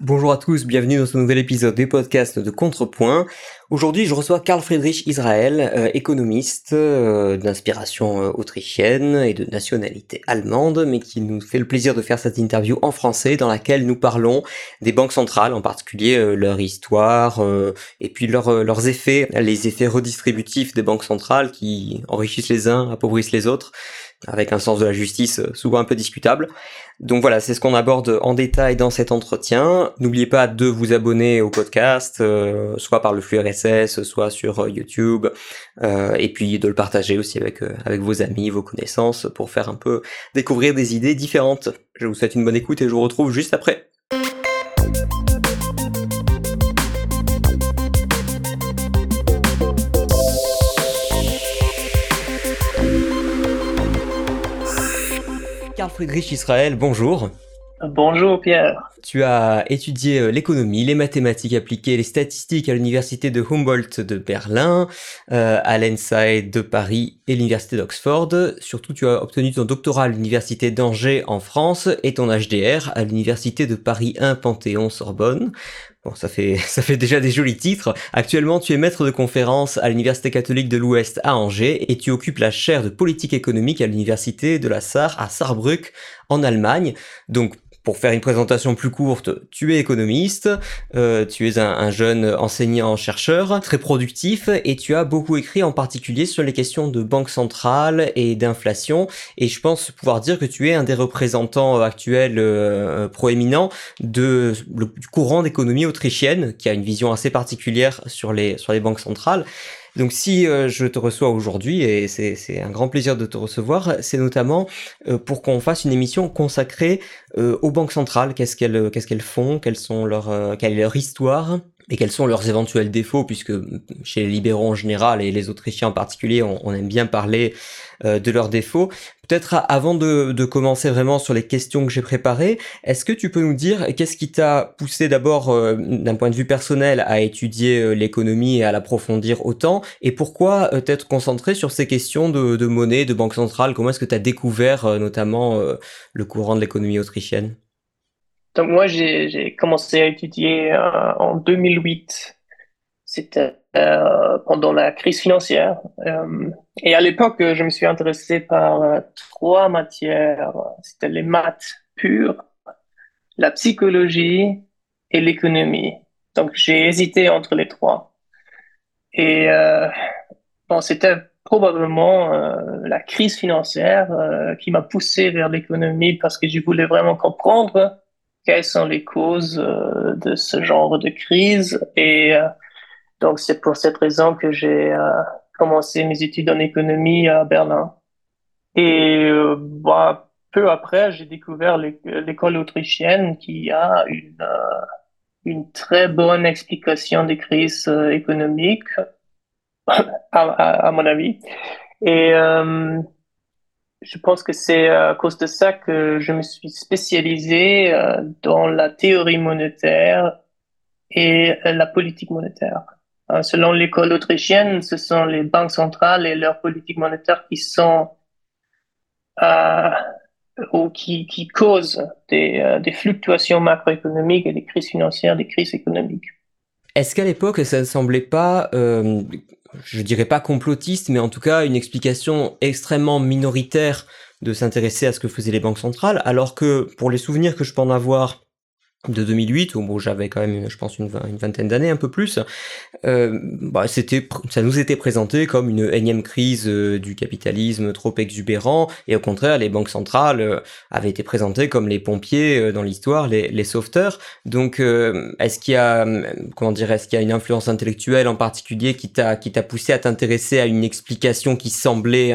Bonjour à tous, bienvenue dans ce nouvel épisode des podcasts de Contrepoint. Aujourd'hui, je reçois Karl Friedrich Israël, euh, économiste euh, d'inspiration euh, autrichienne et de nationalité allemande, mais qui nous fait le plaisir de faire cette interview en français dans laquelle nous parlons des banques centrales, en particulier leur histoire et puis leurs effets, les effets redistributifs des banques centrales qui enrichissent les uns, appauvrissent les autres avec un sens de la justice souvent un peu discutable. Donc voilà, c'est ce qu'on aborde en détail dans cet entretien. N'oubliez pas de vous abonner au podcast, euh, soit par le flux RSS, soit sur euh, YouTube, euh, et puis de le partager aussi avec, avec vos amis, vos connaissances, pour faire un peu découvrir des idées différentes. Je vous souhaite une bonne écoute et je vous retrouve juste après. Friedrich Israël, bonjour. Bonjour Pierre. Tu as étudié euh, l'économie, les mathématiques appliquées, les statistiques à l'université de Humboldt de Berlin, euh, à l'ENSAID de Paris et l'université d'Oxford. Surtout, tu as obtenu ton doctorat à l'université d'Angers en France et ton HDR à l'université de Paris 1 Panthéon-Sorbonne. Bon, ça fait, ça fait déjà des jolis titres. Actuellement, tu es maître de conférence à l'Université catholique de l'Ouest à Angers et tu occupes la chaire de politique économique à l'Université de la Sarre à Saarbrück en Allemagne. Donc, pour faire une présentation plus courte, tu es économiste, euh, tu es un, jeune enseignant-chercheur très productif et tu as beaucoup écrit en particulier sur les questions de banque centrale et d'inflation. Et je pense pouvoir dire que tu es un des représentants actuels euh, proéminents de, du courant d'économie autrichienne qui a une vision assez particulière sur les, sur les banques centrales. Donc si euh, je te reçois aujourd'hui, et c'est un grand plaisir de te recevoir, c'est notamment euh, pour qu'on fasse une émission consacrée euh, aux banques centrales, qu'est-ce qu'elles qu'est-ce qu'elles font, quelles sont leurs, quelle est leur histoire, et quels sont leurs éventuels défauts, puisque chez les libéraux en général et les Autrichiens en particulier, on, aime bien parler euh, de leurs défauts. Peut-être avant de, commencer vraiment sur les questions que j'ai préparées, est-ce que tu peux nous dire qu'est-ce qui t'a poussé d'abord euh, d'un point de vue personnel à étudier euh, l'économie et à l'approfondir autant, et pourquoi t'être concentré sur ces questions de, de monnaie, de banque centrale? Comment est-ce que tu as découvert notamment le courant de l'économie autrichienne? Donc moi, j'ai commencé à étudier euh, en 2008. C'était euh, pendant la crise financière. Euh, et à l'époque, je me suis intéressé par trois matières. C'était les maths pures, la psychologie et l'économie. Donc j'ai hésité entre les trois. Et bon, c'était probablement la crise financière qui m'a poussé vers l'économie parce que je voulais vraiment comprendre quelles sont les causes euh, de ce genre de crise. Et euh, donc, c'est pour cette raison que j'ai euh, commencé mes études en économie à Berlin. Et bah, peu après, j'ai découvert l'école autrichienne qui a une, très bonne explication des crises économiques, à, mon avis. Je pense que c'est à cause de ça que je me suis spécialisé euh, dans la théorie monétaire et la politique monétaire. Euh, selon l'école autrichienne, ce sont les banques centrales et leur politique monétaire qui sont euh, ou qui, qui causent des, euh, des fluctuations macroéconomiques et des crises financières, des crises économiques. Est-ce qu'à l'époque, ça ne semblait pas euh, je dirais pas complotiste, mais en tout cas une explication extrêmement minoritaire de s'intéresser à ce que faisaient les banques centrales, alors que pour les souvenirs que je peux en avoir de 2008 où bon, j'avais quand même je pense une, vingtaine d'années un peu plus. Euh, bah, c'était ça nous était présenté comme une énième crise euh, du capitalisme trop exubérant et au contraire les banques centrales euh, avaient été présentées comme les pompiers euh, dans l'histoire les, les sauveteurs. Donc est-ce qu'il y a comment dire est-ce qu'il y a une influence intellectuelle en particulier qui t'a qui t'a poussé à t'intéresser à une explication qui semblait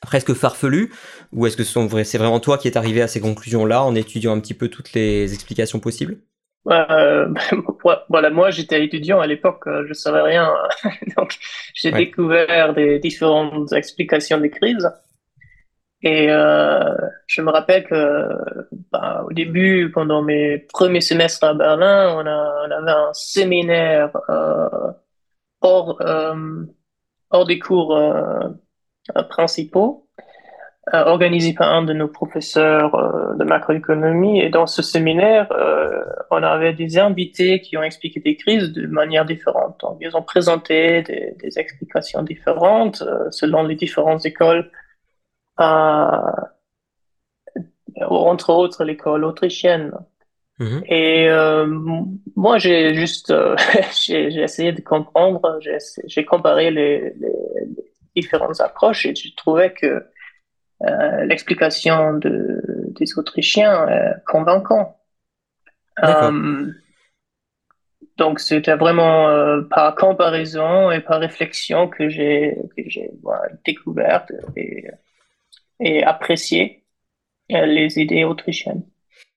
presque farfelu ou est-ce que c'est vraiment toi qui es arrivé à ces conclusions-là en étudiant un petit peu toutes les explications possibles? Euh, voilà, moi j'étais étudiant à l'époque, euh, je savais rien, donc j'ai découvert des différentes explications des crises. Et euh, je me rappelle que bah, au début, pendant mes premiers semestres à Berlin, on, a, on avait un séminaire euh, hors, hors des cours principaux euh, organisé par un de nos professeurs euh, de macroéconomie. Et dans ce séminaire, euh, on avait des invités qui ont expliqué des crises de manière différente. Donc, ils ont présenté des, des explications différentes selon les différentes écoles, entre autres l'école autrichienne. Mm-hmm. Et moi, j'ai juste j'ai essayé de comprendre, j'ai comparé les, les, les, différentes approches et je trouvais que euh, l'explication de, des Autrichiens est convaincant. Euh, donc c'était vraiment euh, par comparaison et par réflexion que j'ai j'ai voilà, découvert et, et apprécié les idées autrichiennes.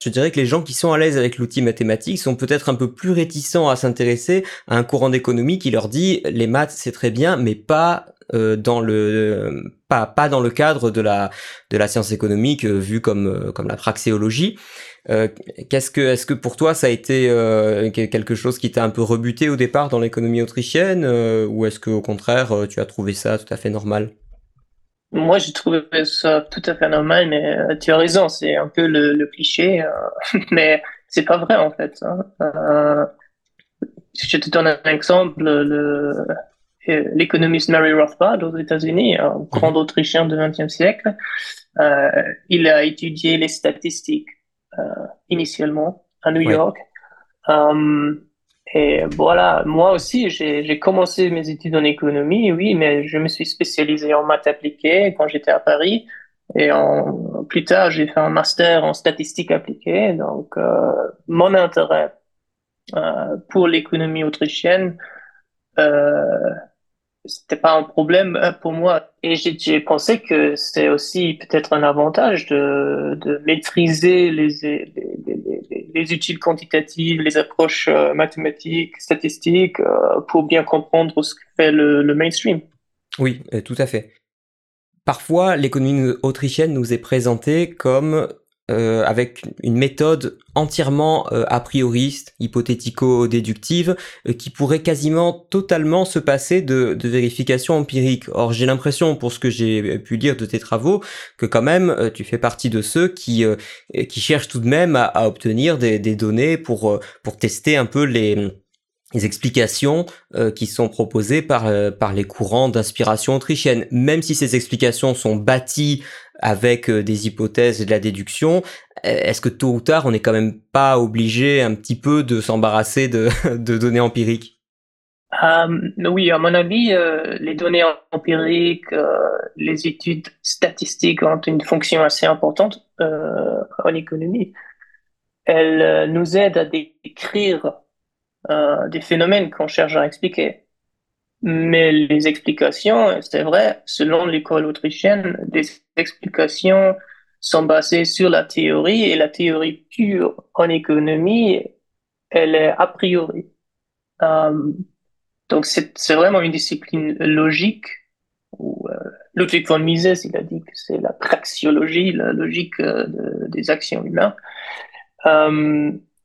Je dirais que les gens qui sont à l'aise avec l'outil mathématique sont peut-être un peu plus réticents à s'intéresser à un courant d'économie qui leur dit les maths c'est très bien mais pas euh, dans le pas pas dans le cadre de la de la science économique euh, vue comme euh, comme la praxéologie. Qu'est-ce que est-ce que pour toi ça a été quelque chose qui t'a un peu rebuté au départ dans l'économie autrichienne ou est-ce que au contraire tu as trouvé ça tout à fait normal? Moi, j'ai trouvé ça tout à fait normal, mais tu as raison, c'est un peu le, cliché, mais c'est pas vrai en fait. Hein. Euh, je te donne un exemple. Le, l'économiste Mary Rothbard aux États-Unis, un mhm. grand Autrichien du XXe siècle. Euh, il a étudié les statistiques euh, initialement à New York. Euh, et voilà, moi aussi, j'ai commencé mes études en économie, oui, mais je me suis spécialisé en maths appliquées quand j'étais à Paris. Et en, plus tard, j'ai fait un master en statistiques appliquées. Donc, euh, mon intérêt euh, pour l'économie autrichienne euh, c'était pas un problème euh, pour moi. Et j'ai pensé que c'est aussi peut-être un avantage de, de maîtriser les, les, les, les, études quantitatives, les approches euh, mathématiques, statistiques, euh, pour bien comprendre ce que fait le, le mainstream. Oui, tout à fait. Parfois, l'économie autrichienne nous est présentée comme euh, avec une méthode entièrement euh, a prioriste, hypothético-déductive, euh, qui pourrait quasiment totalement se passer de, de vérification empirique. Or, j'ai l'impression, pour ce que j'ai pu lire de tes travaux, que quand même, tu fais partie de ceux qui, qui cherchent tout de même à, à obtenir des, des, données pour, pour tester un peu les les explications qui sont proposées par, par les courants d'inspiration autrichienne. Même si ces explications sont bâties avec euh, des hypothèses et de la déduction, euh, est-ce que tôt ou tard, on n'est quand même pas obligé un petit peu de s'embarrasser de, données empiriques? Euh, Oui, à mon avis, les données empiriques, les études statistiques ont une fonction assez importante en économie. Elles nous aident à décrire des phénomènes qu'on cherche à expliquer. Mais les explications, c'est vrai, selon l'école autrichienne, des explications sont basées sur la théorie et la théorie pure en économie, elle est a priori. Euh, donc c'est vraiment une discipline logique où euh, Ludwig von Mises, il a dit que c'est la praxiologie, la logique euh, des actions humaines.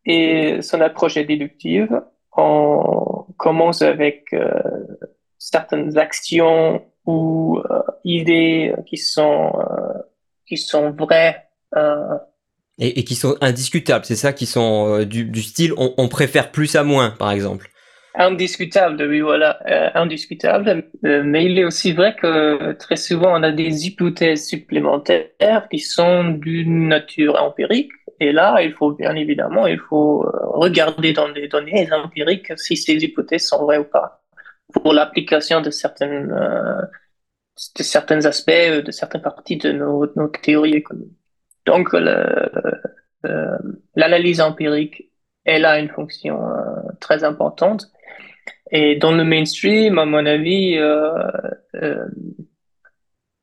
Et son approche est déductive. On commence avec euh, certaines actions ou euh, idées qui sont euh, qui sont vraies et, et, qui sont indiscutables. C'est ça qui sont du, du, style on, on, préfère plus à moins, par exemple. Indiscutable, oui, voilà, indiscutable. mais il est aussi vrai que très souvent on a des hypothèses supplémentaires qui sont d'une nature empirique. Et là, il faut bien évidemment, il faut regarder dans des données empiriques si ces hypothèses sont vraies ou pas pour l'application de certaines euh, de certains aspects, euh, de certaines parties de nos, nos théories économiques. Donc l'analyse empirique, elle a une fonction euh, très importante. Et dans le mainstream, à mon avis,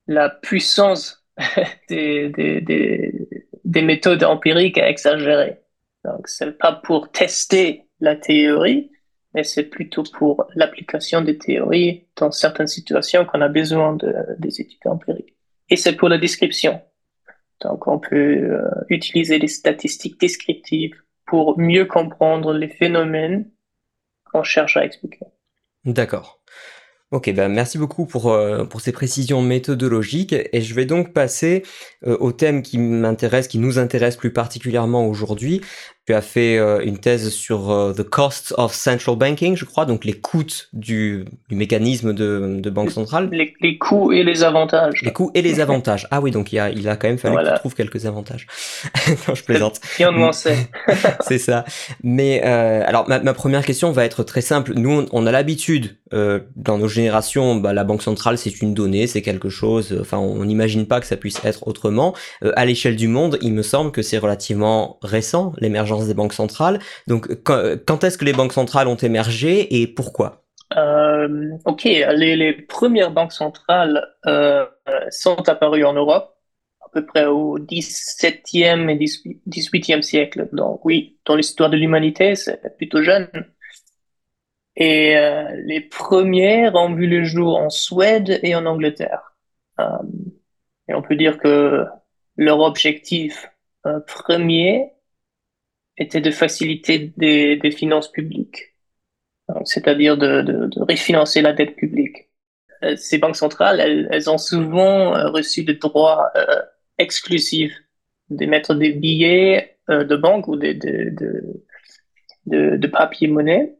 la puissance des, des, des, des méthodes empiriques est exagérée. Donc, c'est pas pour tester la théorie, mais c'est plutôt pour l'application des théories dans certaines situations qu'on a besoin de, des études empiriques. Et c'est pour la description. Donc, on peut euh, utiliser des statistiques descriptives pour mieux comprendre les phénomènes qu'on cherche à expliquer. D'accord. Ok, bah merci beaucoup pour, euh, pour ces précisions méthodologiques et je vais donc passer euh, au thème qui m'intéresse, qui nous intéresse plus particulièrement aujourd'hui, tu as fait euh, une thèse sur euh, The Costs of Central Banking, je crois, donc les coûts du, du mécanisme de, de, banque centrale. Les, les, coûts et les avantages. Les coûts et les avantages. Ah oui, donc il a, il a quand même fallu voilà. que tu trouves quelques avantages. non, je plaisante. Bien nuancé. C'est ça. Mais euh, alors, ma, ma, première question va être très simple. Nous, on, on a l'habitude, dans nos générations, bah, la banque centrale, c'est une donnée, c'est quelque chose, enfin, on n'imagine pas que ça puisse être autrement. à l'échelle du monde, il me semble que c'est relativement récent, l'émergence des banques centrales. Donc, quand, est-ce que les banques centrales ont émergé et pourquoi? Euh, Ok, les, premières banques centrales euh, sont apparues en Europe à peu près au 17e et 18e siècle. Donc oui, dans l'histoire de l'humanité, c'est plutôt jeune. Et euh, les premières ont vu le jour en Suède et en Angleterre. Et on peut dire que leur objectif euh, premier était de faciliter des, des finances publiques, c'est-à-dire de, de, de, refinancer la dette publique. Euh, ces banques centrales, elles, elles ont souvent euh, reçu des droits euh, exclusifs d'émettre des billets euh, de banque ou de, de, de, papier-monnaie.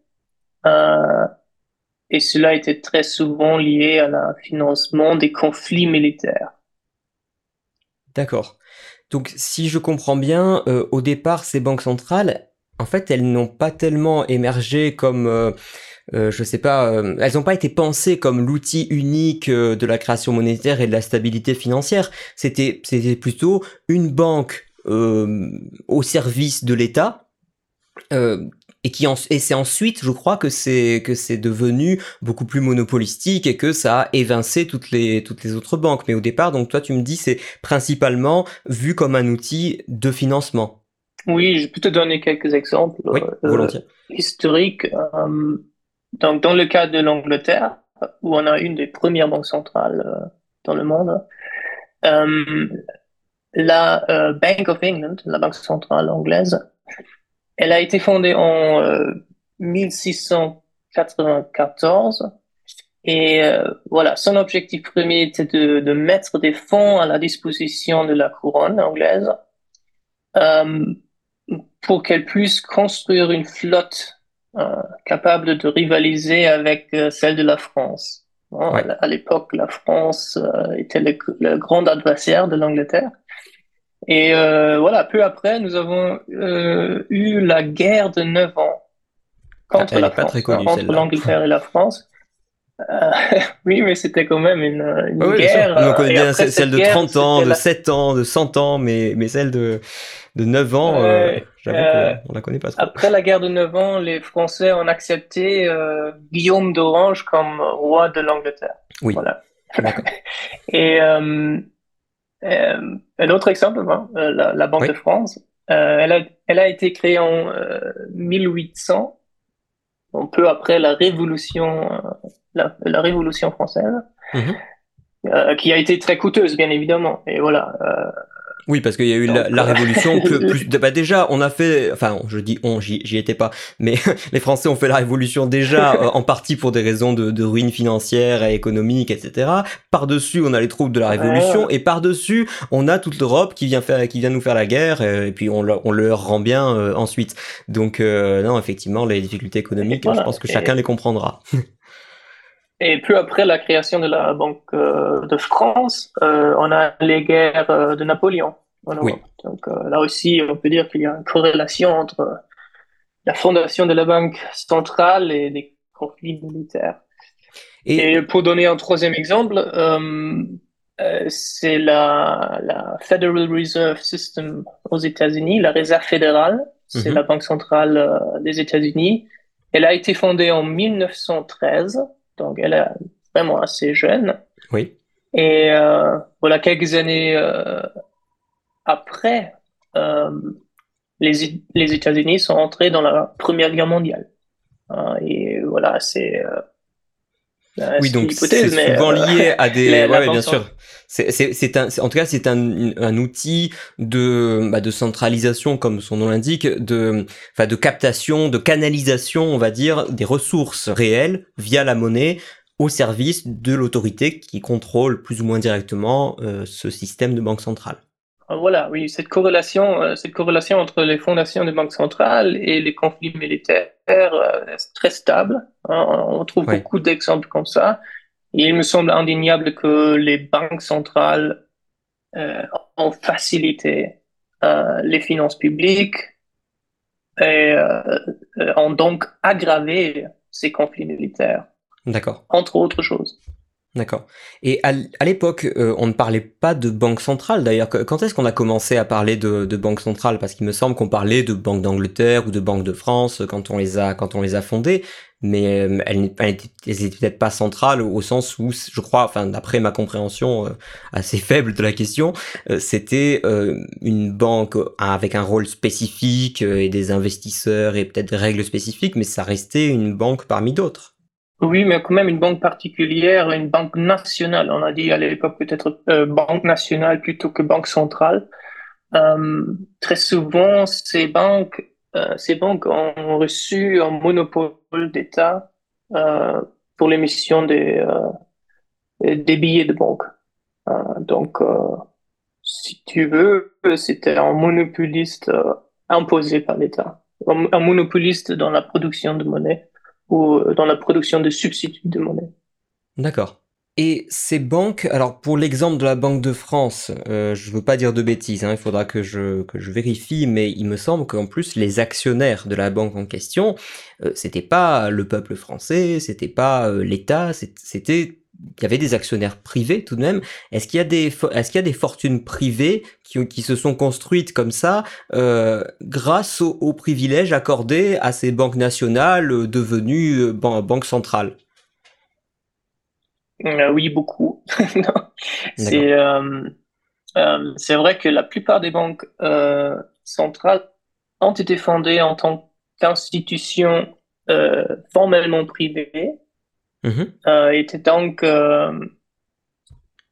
Euh, et cela était très souvent lié à la financement des conflits militaires. D'accord. Donc si je comprends bien, euh, au départ, ces banques centrales, en fait, elles n'ont pas tellement émergé comme... Euh, euh, je sais pas, euh, elles n'ont pas été pensées comme l'outil unique euh, de la création monétaire et de la stabilité financière. C'était, c'était plutôt une banque au service de l'État et qui en, et c'est ensuite, je crois que c'est que c'est devenu beaucoup plus monopolistique et que ça a évincé toutes les toutes les autres banques. Mais au départ, donc toi, tu me dis, c'est principalement vu comme un outil de financement. Oui, je peux te donner quelques exemples oui. Euh, historiques. Euh, donc, dans le cas de l'Angleterre, où on a une des premières banques centrales euh, dans le monde, la Bank of England, la banque centrale anglaise, elle a été fondée en euh, 1694 et euh, voilà, son objectif premier était de, de, mettre des fonds à la disposition de la couronne anglaise euh, pour qu'elle puisse construire une flotte euh, capable de rivaliser avec euh, celle de la France. Bon, ouais. À l'époque, la France euh, était le, le grand adversaire de l'Angleterre. Et euh, voilà, peu après, nous avons euh, eu la guerre de 9 ans contre Elle la France, très connue, entre l'Angleterre et la France. Euh, oui, mais c'était quand même une, une Ah oui, guerre. On euh, connaît et bien celle celle de guerre, 30 ans, de la- 7 ans, de 100 ans, mais, mais celle de, de 9 ans, euh, j'avoue euh, qu'on la connaît pas trop. Après la guerre de 9 ans, les Français ont accepté euh, Guillaume d'Orange comme roi de l'Angleterre. Oui, Voilà. Et euh, euh, un autre exemple, hein, euh, la, la Banque Oui. de France, euh, elle, a, elle a été créée en euh, 1800, un peu après la Révolution, euh, la, la Révolution française, Mhm. euh, qui a été très coûteuse, bien évidemment. Et voilà. euh, Oui, parce qu'il y a eu la, euh, révolution. Plus, plus, bah déjà, on a fait, enfin, je dis on, j'y étais pas, mais les Français ont fait la révolution déjà euh, en partie pour des raisons de, de ruine financière et économique, etc. Par-dessus, on a les troupes de la révolution, et par-dessus, on a toute l'Europe qui vient faire, qui vient nous faire la guerre, euh, et puis on, leur- on leur rend bien euh, ensuite. Donc, euh, non, effectivement, les difficultés économiques, Voilà. je pense que Et- chacun les comprendra. Et peu après la création de la Banque euh, de France, euh, on a les guerres euh, de Napoléon en Europe. Oui. Donc là aussi, on peut dire qu'il y a une corrélation entre la fondation de la Banque centrale et les conflits militaires. Et, Et pour donner un troisième exemple, c'est la, la Federal Reserve System aux États-Unis, la Réserve fédérale, c'est Mhm. la banque centrale des États-Unis. Elle a été fondée en 1913, donc elle est vraiment assez jeune. oui, Et euh, voilà, quelques années euh, après, euh, les, les États-Unis sont entrés dans la Première Guerre mondiale. Et voilà, c'est euh, euh, oui, donc c'est souvent euh, lié à des. la- ouais, la ouais, bien sûr. C'est, un, en tout cas, c'est un, un outil de, bah, de centralisation, comme son nom l'indique, de, enfin, de captation, de canalisation, on va dire, des ressources réelles via la monnaie au service de l'autorité qui contrôle plus ou moins directement ce système de banque centrale. Ah, voilà, oui, cette corrélation, cette corrélation entre les fondations des banques centrales et les conflits militaires est très stable. Hein. on trouve beaucoup d'exemples comme ça. Et il me semble indéniable que les banques centrales ont facilité les finances publiques et ont donc aggravé ces conflits militaires. D'accord. Entre autres choses. D'accord. Et à, l'époque, euh, on ne parlait pas de banque centrale. D'ailleurs, quand est-ce qu'on a commencé à parler de, banque centrale? Parce qu'il me semble qu'on parlait de Banque d'Angleterre ou de Banque de France quand on les a quand on les a fondées, mais euh, elles n'étaient peut-être pas centrales au sens où, je crois, enfin d'après ma compréhension euh, assez faible de la question, c'était une banque avec un rôle spécifique et des investisseurs et peut-être des règles spécifiques, mais ça restait une banque parmi d'autres. Oui, mais quand même une banque particulière, une banque nationale. On a dit à l'époque peut-être euh, banque nationale plutôt que banque centrale. Euh, très souvent, ces banques, euh, ces banques ont reçu un monopole d'État pour l'émission des, des billets de banque. donc, si tu veux, c'était un monopoliste imposé par l'État, un monopoliste dans la production de monnaie euh, dans la production de substituts de monnaie. D'accord. Et ces banques, alors pour l'exemple de la Banque de France, euh, je ne veux pas dire de bêtises, hein, il faudra que je, que je vérifie, mais il me semble qu'en plus les actionnaires de la banque en question, euh, c'était pas le peuple français, c'était pas l'État, c'était il y avait des actionnaires privés tout de même. Est-ce qu'il y a des, est-ce qu'il y a des fortunes privées qui, qui se sont construites comme ça euh, grâce aux, privilèges accordés à ces banques nationales euh, devenues euh, banques centrales? Oui, beaucoup. c'est, c'est vrai que la plupart des banques centrales ont été fondées en tant qu'institutions formellement privées Euh, étaient donc, euh,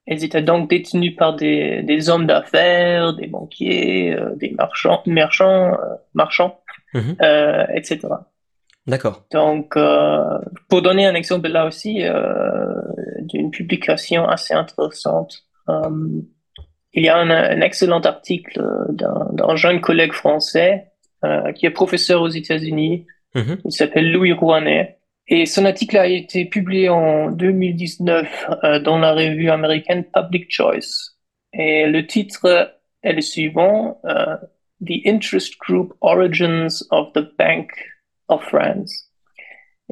ils étaient donc détenus par des, des hommes d'affaires, des banquiers, euh, des marchands, marchands, marchands mm-hmm. etc. D'accord. Donc, pour donner un exemple là aussi d'une publication assez intéressante, il y a un, excellent article d'un jeune collègue français qui est professeur aux États-Unis. Mm-hmm. Il s'appelle Louis Rouanet. Et son article a été publié en 2019 euh, dans la revue américaine Public Choice. Et le titre est le suivant, euh, The Interest Group Origins of the Bank of France.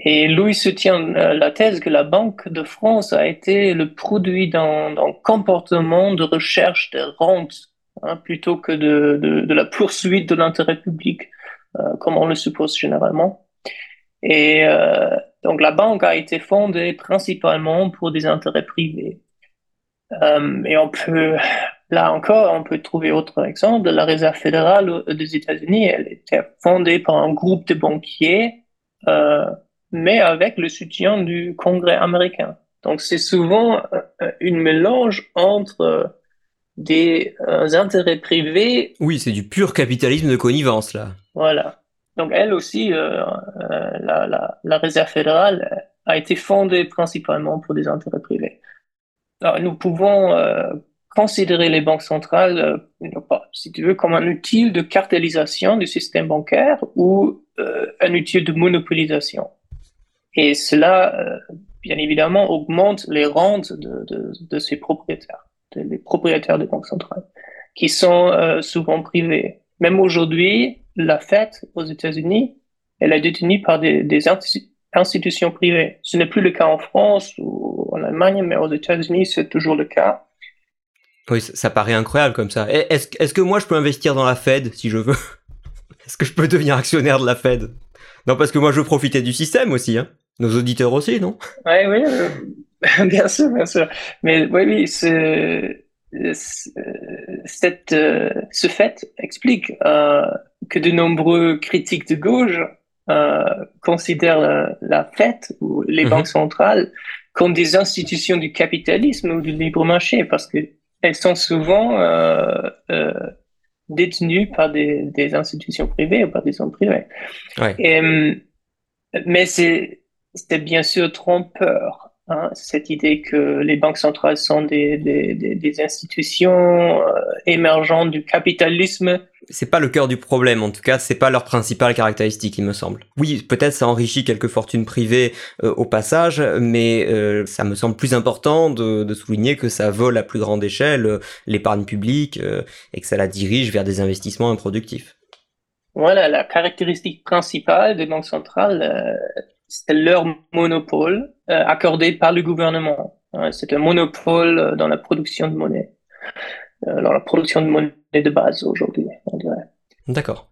Et Louis soutient euh, la thèse que la Banque de France a été le produit d'un comportement de recherche de rente hein, plutôt que de, de, de, la poursuite de l'intérêt public, euh, comme on le suppose généralement. Et euh, donc la banque a été fondée principalement pour des intérêts privés. Euh, et on peut, là encore, on peut trouver autre exemple. La Réserve fédérale des États-Unis, elle était fondée par un groupe de banquiers, euh, mais avec le soutien du Congrès américain. Donc c'est souvent euh, une mélange entre des euh, intérêts privés. Oui, c'est du pur capitalisme de connivence là. Voilà. Donc elle aussi, euh, euh, la, Réserve fédérale a été fondée principalement pour des intérêts privés. Alors, nous pouvons euh, considérer les banques centrales, si tu veux, comme un outil de cartélisation du système bancaire ou un outil de monopolisation. Et cela, bien évidemment, augmente les rentes de ces propriétaires, des propriétaires des banques centrales, qui sont souvent privés. Même aujourd'hui, la Fed aux États-Unis, elle est détenue par des, institutions privées. Ce n'est plus le cas en France ou en Allemagne, mais aux États-Unis, c'est toujours le cas. Oui, ça, paraît incroyable comme ça. Est-ce est que moi, je peux investir dans la Fed si je veux? Est-ce que je peux devenir actionnaire de la Fed? Non, parce que moi, je veux profiter du système aussi. Hein. Nos auditeurs aussi, non? Oui, oui, bien sûr, bien sûr. Mais oui, oui, c'est cette, euh, ce fait explique euh, que de nombreux critiques de gauche euh, considèrent la, la, Fed ou les mhm. banques centrales comme des institutions du capitalisme ou du libre marché parce que elles sont souvent euh, euh, détenues par des, des, institutions privées ou par des hommes privés. Ouais. Et, mais c'est bien sûr trompeur Hein, cette idée que les banques centrales sont des, des, des, institutions euh, émergentes du capitalisme. C'est pas le cœur du problème, en tout cas, c'est pas leur principale caractéristique, il me semble. Oui, peut-être ça enrichit quelques fortunes privées euh, au passage, mais euh, ça me semble plus important de, de, souligner que ça vole à plus grande échelle l'épargne publique et que ça la dirige vers des investissements improductifs. Voilà, la caractéristique principale des banques centrales, c'est leur monopole euh, accordé par le gouvernement. C'est un monopole euh, dans la production de monnaie, euh, dans la production de monnaie de base aujourd'hui, on dirait. D'accord.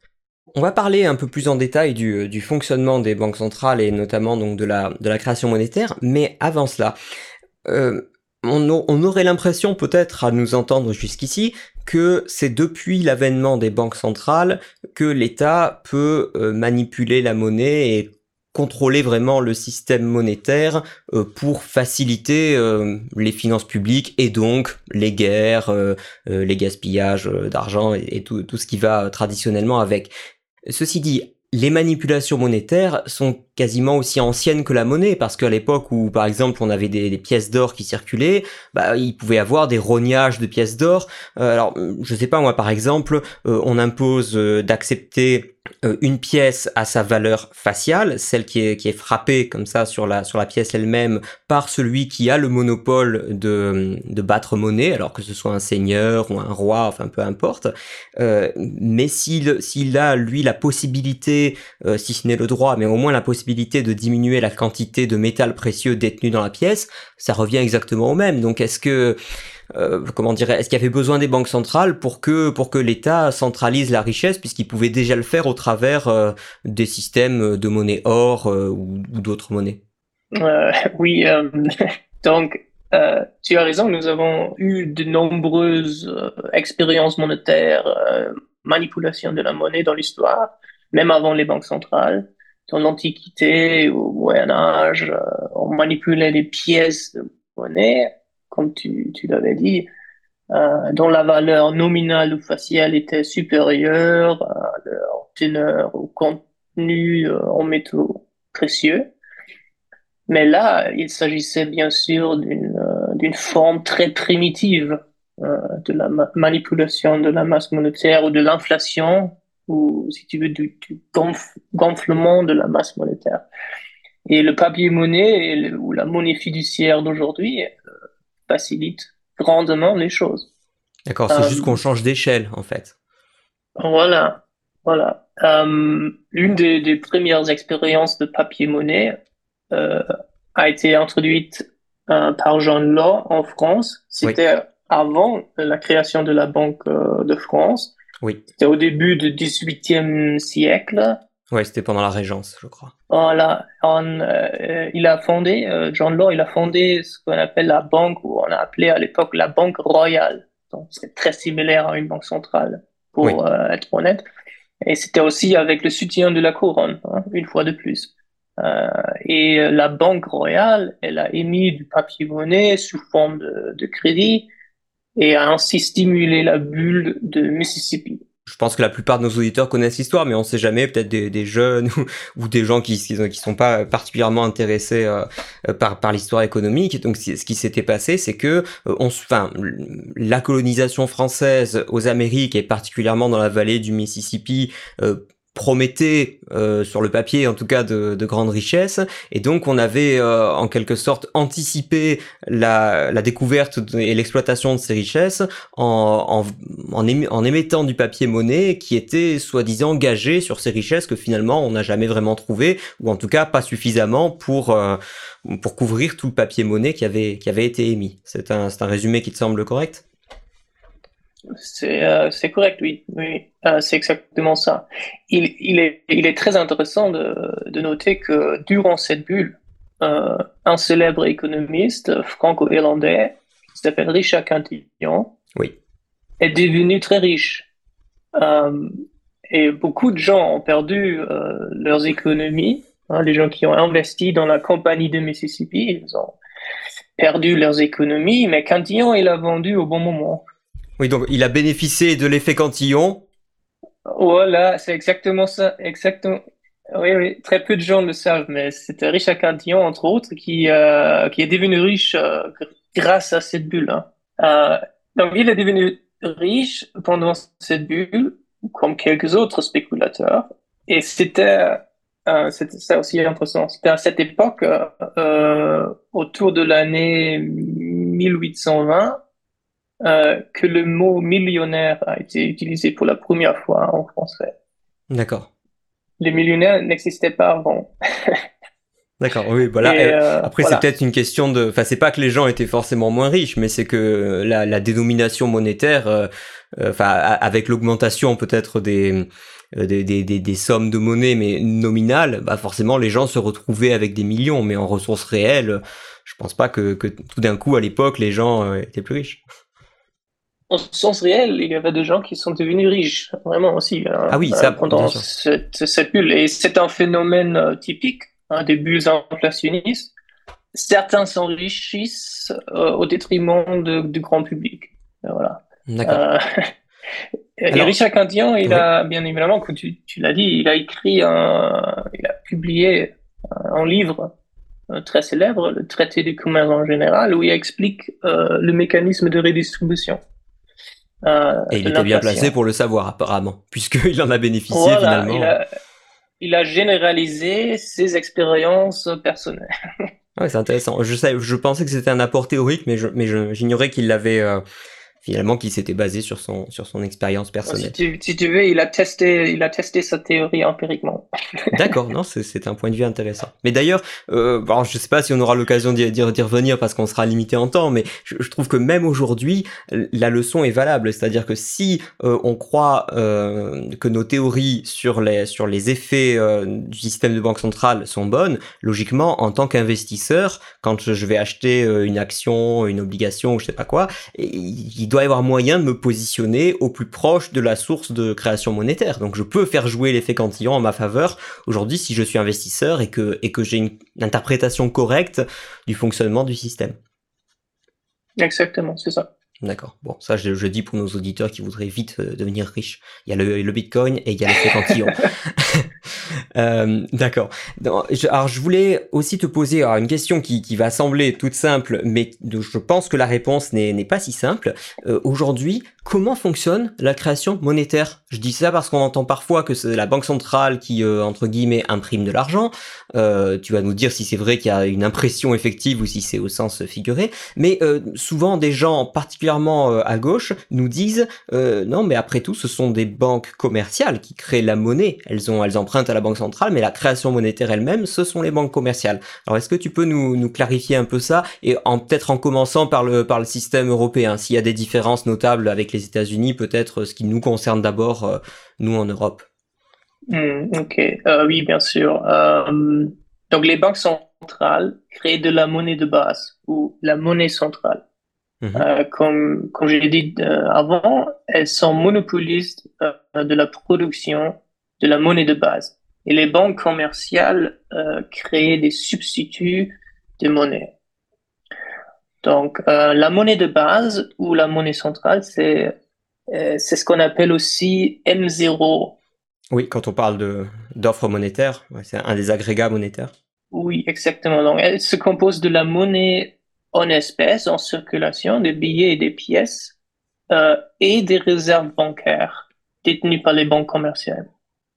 On va parler un peu plus en détail du, fonctionnement des banques centrales et notamment donc de la, création monétaire, mais avant cela, euh, on, aurait l'impression peut-être à nous entendre jusqu'ici que c'est depuis l'avènement des banques centrales que l'État peut manipuler la monnaie et contrôler vraiment le système monétaire euh, pour faciliter euh, les finances publiques et donc les guerres, euh, les gaspillages d'argent et, tout, tout ce qui va traditionnellement avec. Ceci dit, les manipulations monétaires sont quasiment aussi anciennes que la monnaie, parce qu'à l'époque où, par exemple, on avait des, pièces d'or qui circulaient, bah, il pouvait avoir des rognages de pièces d'or. Euh, alors, je sais pas, moi, par exemple, euh, on impose euh, d'accepter une pièce à sa valeur faciale, celle qui est, qui est frappée comme ça sur la, sur la pièce elle-même par celui qui a le monopole de, de battre monnaie, alors que ce soit un seigneur ou un roi, enfin peu importe. mais s'il, s'il a, lui, la possibilité, si ce n'est le droit, mais au moins la possibilité de diminuer la quantité de métal précieux détenu dans la pièce, ça revient exactement au même. Donc est-ce que euh, comment dirais est-ce qu'il y avait besoin des banques centrales pour que pour que l'État centralise la richesse puisqu'il pouvait déjà le faire au travers euh, des systèmes de monnaie or euh, ou, d'autres monnaies? Oui, donc tu as raison, nous avons eu de nombreuses expériences monétaires, manipulation de la monnaie dans l'histoire, même avant les banques centrales. Dans l'Antiquité, au Moyen Âge, euh, on manipulait les pièces de monnaie, comme tu, tu l'avais dit, euh, dont la valeur nominale ou faciale était supérieure à leur teneur ou contenu euh, en métaux précieux. Mais là, il s'agissait bien sûr d'une euh, forme très primitive de la manipulation de la masse monétaire ou de l'inflation ou si tu veux du, gonflement de la masse monétaire. Et le papier monnaie ou la monnaie fiduciaire d'aujourd'hui euh, facilite grandement les choses. D'accord, c'est juste euh, qu'on change d'échelle en fait. Voilà, voilà. Euh, L'une des, des, premières expériences de papier monnaie euh, a été introduite euh, par John Law en France. C'était avant la création de la Banque de France. Oui. C'était au début du XVIIIe siècle. Oui, c'était pendant la Régence, je crois. Voilà. Euh, il a fondé, euh, John Law, il a fondé ce qu'on appelle la banque, ou on a appelé à l'époque la banque royale. Donc, c'est très similaire à une banque centrale, pour euh, être honnête. Et c'était aussi avec le soutien de la couronne, hein, une fois de plus. et la banque royale, elle a émis du papier monnaie sous forme de, de crédit et a ainsi stimulé la bulle de Mississippi. Je pense que la plupart de nos auditeurs connaissent l'histoire, mais on ne sait jamais, peut-être des, jeunes ou, des gens qui ne sont pas particulièrement intéressés euh, par, par l'histoire économique. Donc, ce qui s'était passé, c'est que euh, enfin, la colonisation française aux Amériques et particulièrement dans la vallée du Mississippi euh, promettait euh, sur le papier en tout cas de, de grandes richesses et donc on avait euh, en quelque sorte anticipé la, la découverte et l'exploitation de ces richesses en, en, en, émettant du papier monnaie qui était soi-disant gagé sur ces richesses que finalement on n'a jamais vraiment trouvé ou en tout cas pas suffisamment pour euh, pour couvrir tout le papier monnaie qui avait qui avait été émis. C'est un, un résumé qui te semble correct? C'est euh, correct, oui. oui. Euh, c'est exactement ça. Il, il, est, il est très intéressant de, de noter que durant cette bulle, euh, un célèbre économiste franco-irlandais qui s'appelle Richard Cantillon oui. est devenu très riche. Et beaucoup de gens ont perdu leurs économies. Hein, les gens qui ont investi dans la compagnie de Mississippi, ils ont perdu leurs économies, mais Cantillon, il a vendu au bon moment. Oui, donc il a bénéficié de l'effet Cantillon. Voilà, c'est exactement ça, exactement, Oui, oui, très peu de gens le savent, mais c'était Richard Cantillon, entre autres, qui, euh, qui est devenu riche euh, grâce à cette bulle. Hein. Euh, donc, il est devenu riche pendant cette bulle, comme quelques autres spéculateurs. Et c'était, euh, c'était ça aussi intéressant. C'était à cette époque, euh, autour de l'année 1820, euh, que le mot millionnaire a été utilisé pour la première fois en français. D'accord. Les millionnaires n'existaient pas avant. D'accord, oui, voilà. Euh, après, c'est peut-être une question de. Enfin, c'est pas que les gens étaient forcément moins riches, mais c'est que la, la, dénomination monétaire, euh, enfin, avec l'augmentation peut-être des, des, des, des, sommes de monnaie, mais nominales, bah forcément, les gens se retrouvaient avec des millions, mais en ressources réelles, je pense pas que, que tout d'un coup, à l'époque, les gens étaient plus riches en sens réel, il y avait des gens qui sont devenus riches, vraiment aussi. Hein, ah oui, ça, euh, pendant cette, cette, bulle. Et c'est un phénomène euh, typique hein, des bulles inflationnistes. Certains s'enrichissent euh, au détriment de, du grand public. Voilà. D'accord. et Richard Cantillon, il a, bien évidemment, comme tu, tu l'as dit, il a écrit un, il a publié un livre très célèbre, le traité du commerce en général, où il explique le mécanisme de redistribution. Euh, et il était bien placé pour le savoir, apparemment, puisqu'il en a bénéficié finalement. Il a, généralisé ses expériences personnelles. ouais, c'est intéressant. Je, sais, je pensais que c'était un apport théorique, mais j'ignorais qu'il l'avait euh, finalement qui s'était basé sur son, sur son expérience personnelle. Si tu, veux, il a, testé, il a testé sa théorie empiriquement. D'accord, non, c'est un point de vue intéressant. Mais d'ailleurs, euh, alors je sais pas si on aura l'occasion d'y revenir parce qu'on sera limité en temps, mais je, trouve que même aujourd'hui, la leçon est valable. C'est-à-dire que si euh, on croit euh, que nos théories sur les, sur les effets euh, du système de banque centrale sont bonnes, logiquement, en tant qu'investisseur, quand je vais acheter euh, une action, une obligation ou je sais pas quoi, il doit doit y avoir moyen de me positionner au plus proche de la source de création monétaire. Donc je peux faire jouer l'effet cantillon en ma faveur aujourd'hui si je suis investisseur et que, et que j'ai une interprétation correcte du fonctionnement du système. Exactement, c'est ça. D'accord. Bon, ça, je, je, dis pour nos auditeurs qui voudraient vite euh, devenir riches. Il y a le, le Bitcoin et il y a l'effet cantillon. Euh, d'accord. Alors, je voulais aussi te poser une question qui, va sembler toute simple, mais je pense que la réponse n'est pas si simple. Euh, Aujourd'hui, comment fonctionne la création monétaire? Je dis ça parce qu'on entend parfois que c'est la banque centrale qui, euh, entre guillemets, imprime de l'argent. Tu vas nous dire si c'est vrai qu'il y a une impression effective ou si c'est au sens figuré. Mais souvent, des gens, particulièrement à gauche, nous disent non, mais après tout, ce sont des banques commerciales qui créent la monnaie. Elles ont, elles empruntent à la banque centrale, mais la création monétaire elle-même, ce sont les banques commerciales. Alors, est-ce que tu peux nous, nous clarifier un peu ça et en peut-être en commençant par le par le système européen, s'il y a des différences notables avec les États-Unis, peut-être ce qui nous concerne d'abord, nous en Europe? Hmm, ok, euh, oui, bien sûr. Euh, donc, les banques centrales créent de la monnaie de base ou la monnaie centrale. Mhm. Euh, comme, comme je l'ai dit avant, elles sont monopolistes de la production de la monnaie de base. Et les banques commerciales créent des substituts de monnaie. Donc, la monnaie de base ou la monnaie centrale, c'est c'est ce qu'on appelle aussi M0 oui, quand on parle d'offres monétaires, c'est un des agrégats monétaires. Oui, exactement. Donc, elle se compose de la monnaie en espèces, en circulation, des billets et des pièces, euh, et des réserves bancaires détenues par les banques commerciales.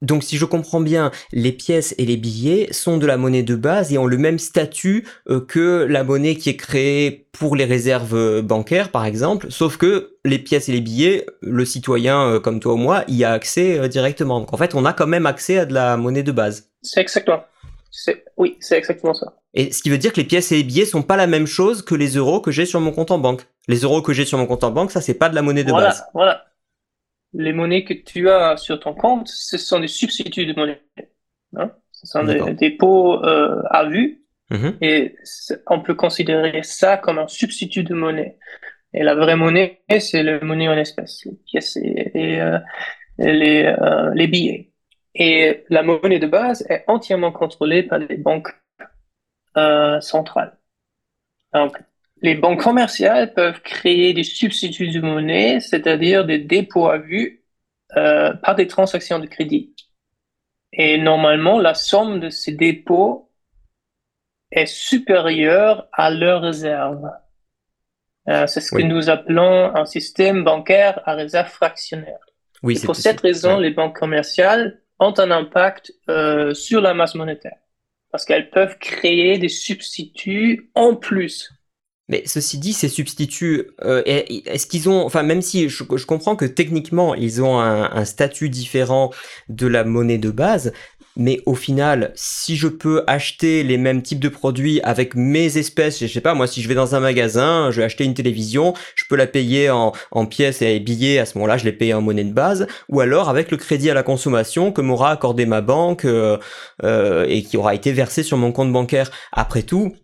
Donc si je comprends bien, les pièces et les billets sont de la monnaie de base et ont le même statut euh, que la monnaie qui est créée pour les réserves euh, bancaires par exemple, sauf que les pièces et les billets, le citoyen euh, comme toi ou moi y a accès directement. Donc en fait on a quand même accès à de la monnaie de base. C'est exactement. Oui, c'est exactement ça. Et ce qui veut dire que les pièces et les billets sont pas la même chose que les euros que j'ai sur mon compte en banque. Les euros que j'ai sur mon compte en banque, ça c'est pas de la monnaie de base. Voilà, les monnaies que tu as sur ton compte, ce sont des substituts de monnaie. Hein? Ce sont des dépôts euh, à vue. Mm-hmm. Et on peut considérer ça comme un substitut de monnaie. Et la vraie monnaie, c'est la monnaie en espèces, les pièces et, euh, les, euh, les billets. Et la monnaie de base est entièrement contrôlée par les banques euh, centrales. Donc, les banques commerciales peuvent créer des substituts de monnaie, c'est-à-dire des dépôts à vue euh, par des transactions de crédit. Et normalement, la somme de ces dépôts est supérieure à leur réserve. Euh, c'est ce que nous appelons un système bancaire à réserve fractionnaire. Oui, et pour cette raison, les banques commerciales ont un impact euh, sur la masse monétaire parce qu'elles peuvent créer des substituts en plus mais ceci dit, ces substituts, euh, est-ce qu'ils ont, enfin même si je, comprends que techniquement ils ont un, statut différent de la monnaie de base, mais au final, si je peux acheter les mêmes types de produits avec mes espèces, je sais pas, moi si je vais dans un magasin, je vais acheter une télévision, je peux la payer en, pièces et billets, à ce moment-là je les paye en monnaie de base, ou alors avec le crédit à la consommation que m'aura accordé ma banque euh, euh, et qui aura été versé sur mon compte bancaire. Après tout,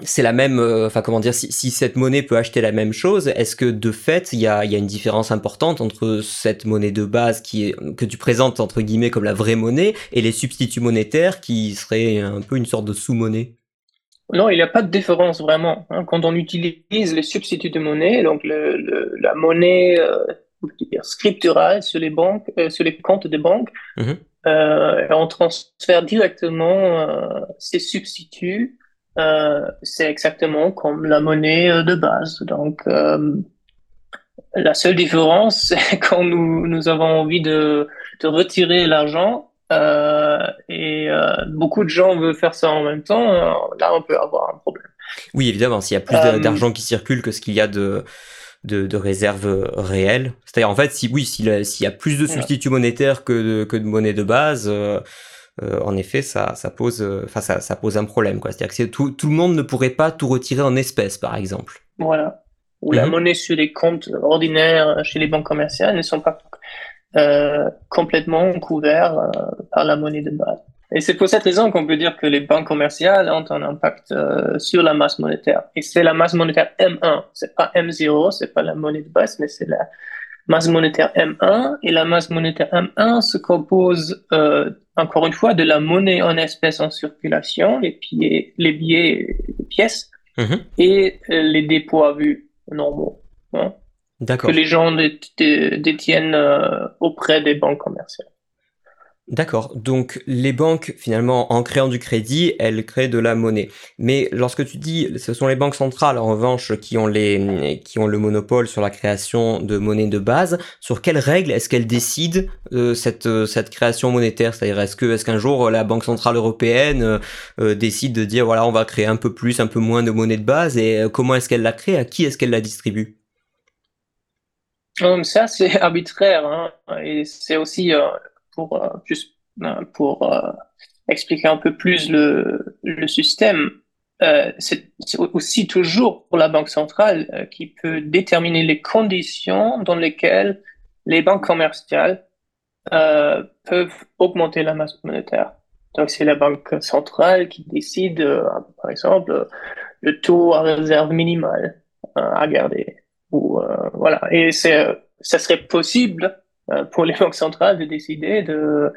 c'est la même, euh, enfin comment dire, si, cette monnaie peut acheter la même chose, est-ce que de fait il y a, une différence importante entre cette monnaie de base qui est, que tu présentes entre guillemets comme la vraie monnaie et les substituts monétaires qui seraient un peu une sorte de sous-monnaie? Non, il n'y a pas de différence vraiment. Hein. Quand on utilise les substituts de monnaie, donc la monnaie euh, scripturale sur les banques, euh, sur les comptes des banques, mmh on transfère directement ces substituts c'est exactement comme la monnaie euh, de base. Donc, euh, la seule différence, c'est quand nous, nous avons envie de, de retirer l'argent et beaucoup de gens veulent faire ça en même temps, là, on peut avoir un problème. Oui, évidemment, s'il y a plus d'argent qui circule que ce qu'il y a de, de, de réserves réelles. C'est-à-dire, en fait, si oui, s'il y a plus de substituts monétaires que de, que de monnaie de base, euh, en effet, ça, ça pose, euh, ça, ça, pose un problème, quoi. C'est-à-dire que tout, tout, le monde ne pourrait pas tout retirer en espèces, par exemple. Voilà. Ou la mhm. monnaie sur les comptes ordinaires chez les banques commerciales ne sont pas euh, complètement couverts euh, par la monnaie de base. Et c'est pour cette raison qu'on peut dire que les banques commerciales ont un impact sur la masse monétaire. Et c'est la masse monétaire M1. C'est pas M0, c'est pas la monnaie de base, mais c'est la masse monétaire M1. Et la masse monétaire M1 se compose euh, encore une fois, de la monnaie en espèces en circulation, les billets, les billets, les pièces, mhm. et euh, les dépôts à vue normaux. Hein, que les gens détiennent euh, auprès des banques commerciales. D'accord. Donc les banques, finalement, en créant du crédit, elles créent de la monnaie. Mais lorsque tu dis, ce sont les banques centrales, en revanche, qui ont les, qui ont le monopole sur la création de monnaie de base. Sur quelles règles est-ce qu'elles décident euh, cette, euh, cette création monétaire? C'est-à-dire, est-ce que, est-ce qu'un jour la Banque centrale européenne euh, décide de dire, voilà, on va créer un peu plus, un peu moins de monnaie de base, et comment est-ce qu'elle la crée? À qui est-ce qu'elle la distribue? Ça, c'est arbitraire, hein. et c'est aussi pour euh, juste euh, pour euh, expliquer un peu plus le, le système. c'est aussi toujours pour la banque centrale qui peut déterminer les conditions dans lesquelles les banques commerciales peuvent augmenter la masse monétaire. Donc c'est la banque centrale qui décide, par exemple, le taux à réserve minimale à garder. Ou voilà. Et ça serait possible euh, pour les banques centrales de décider de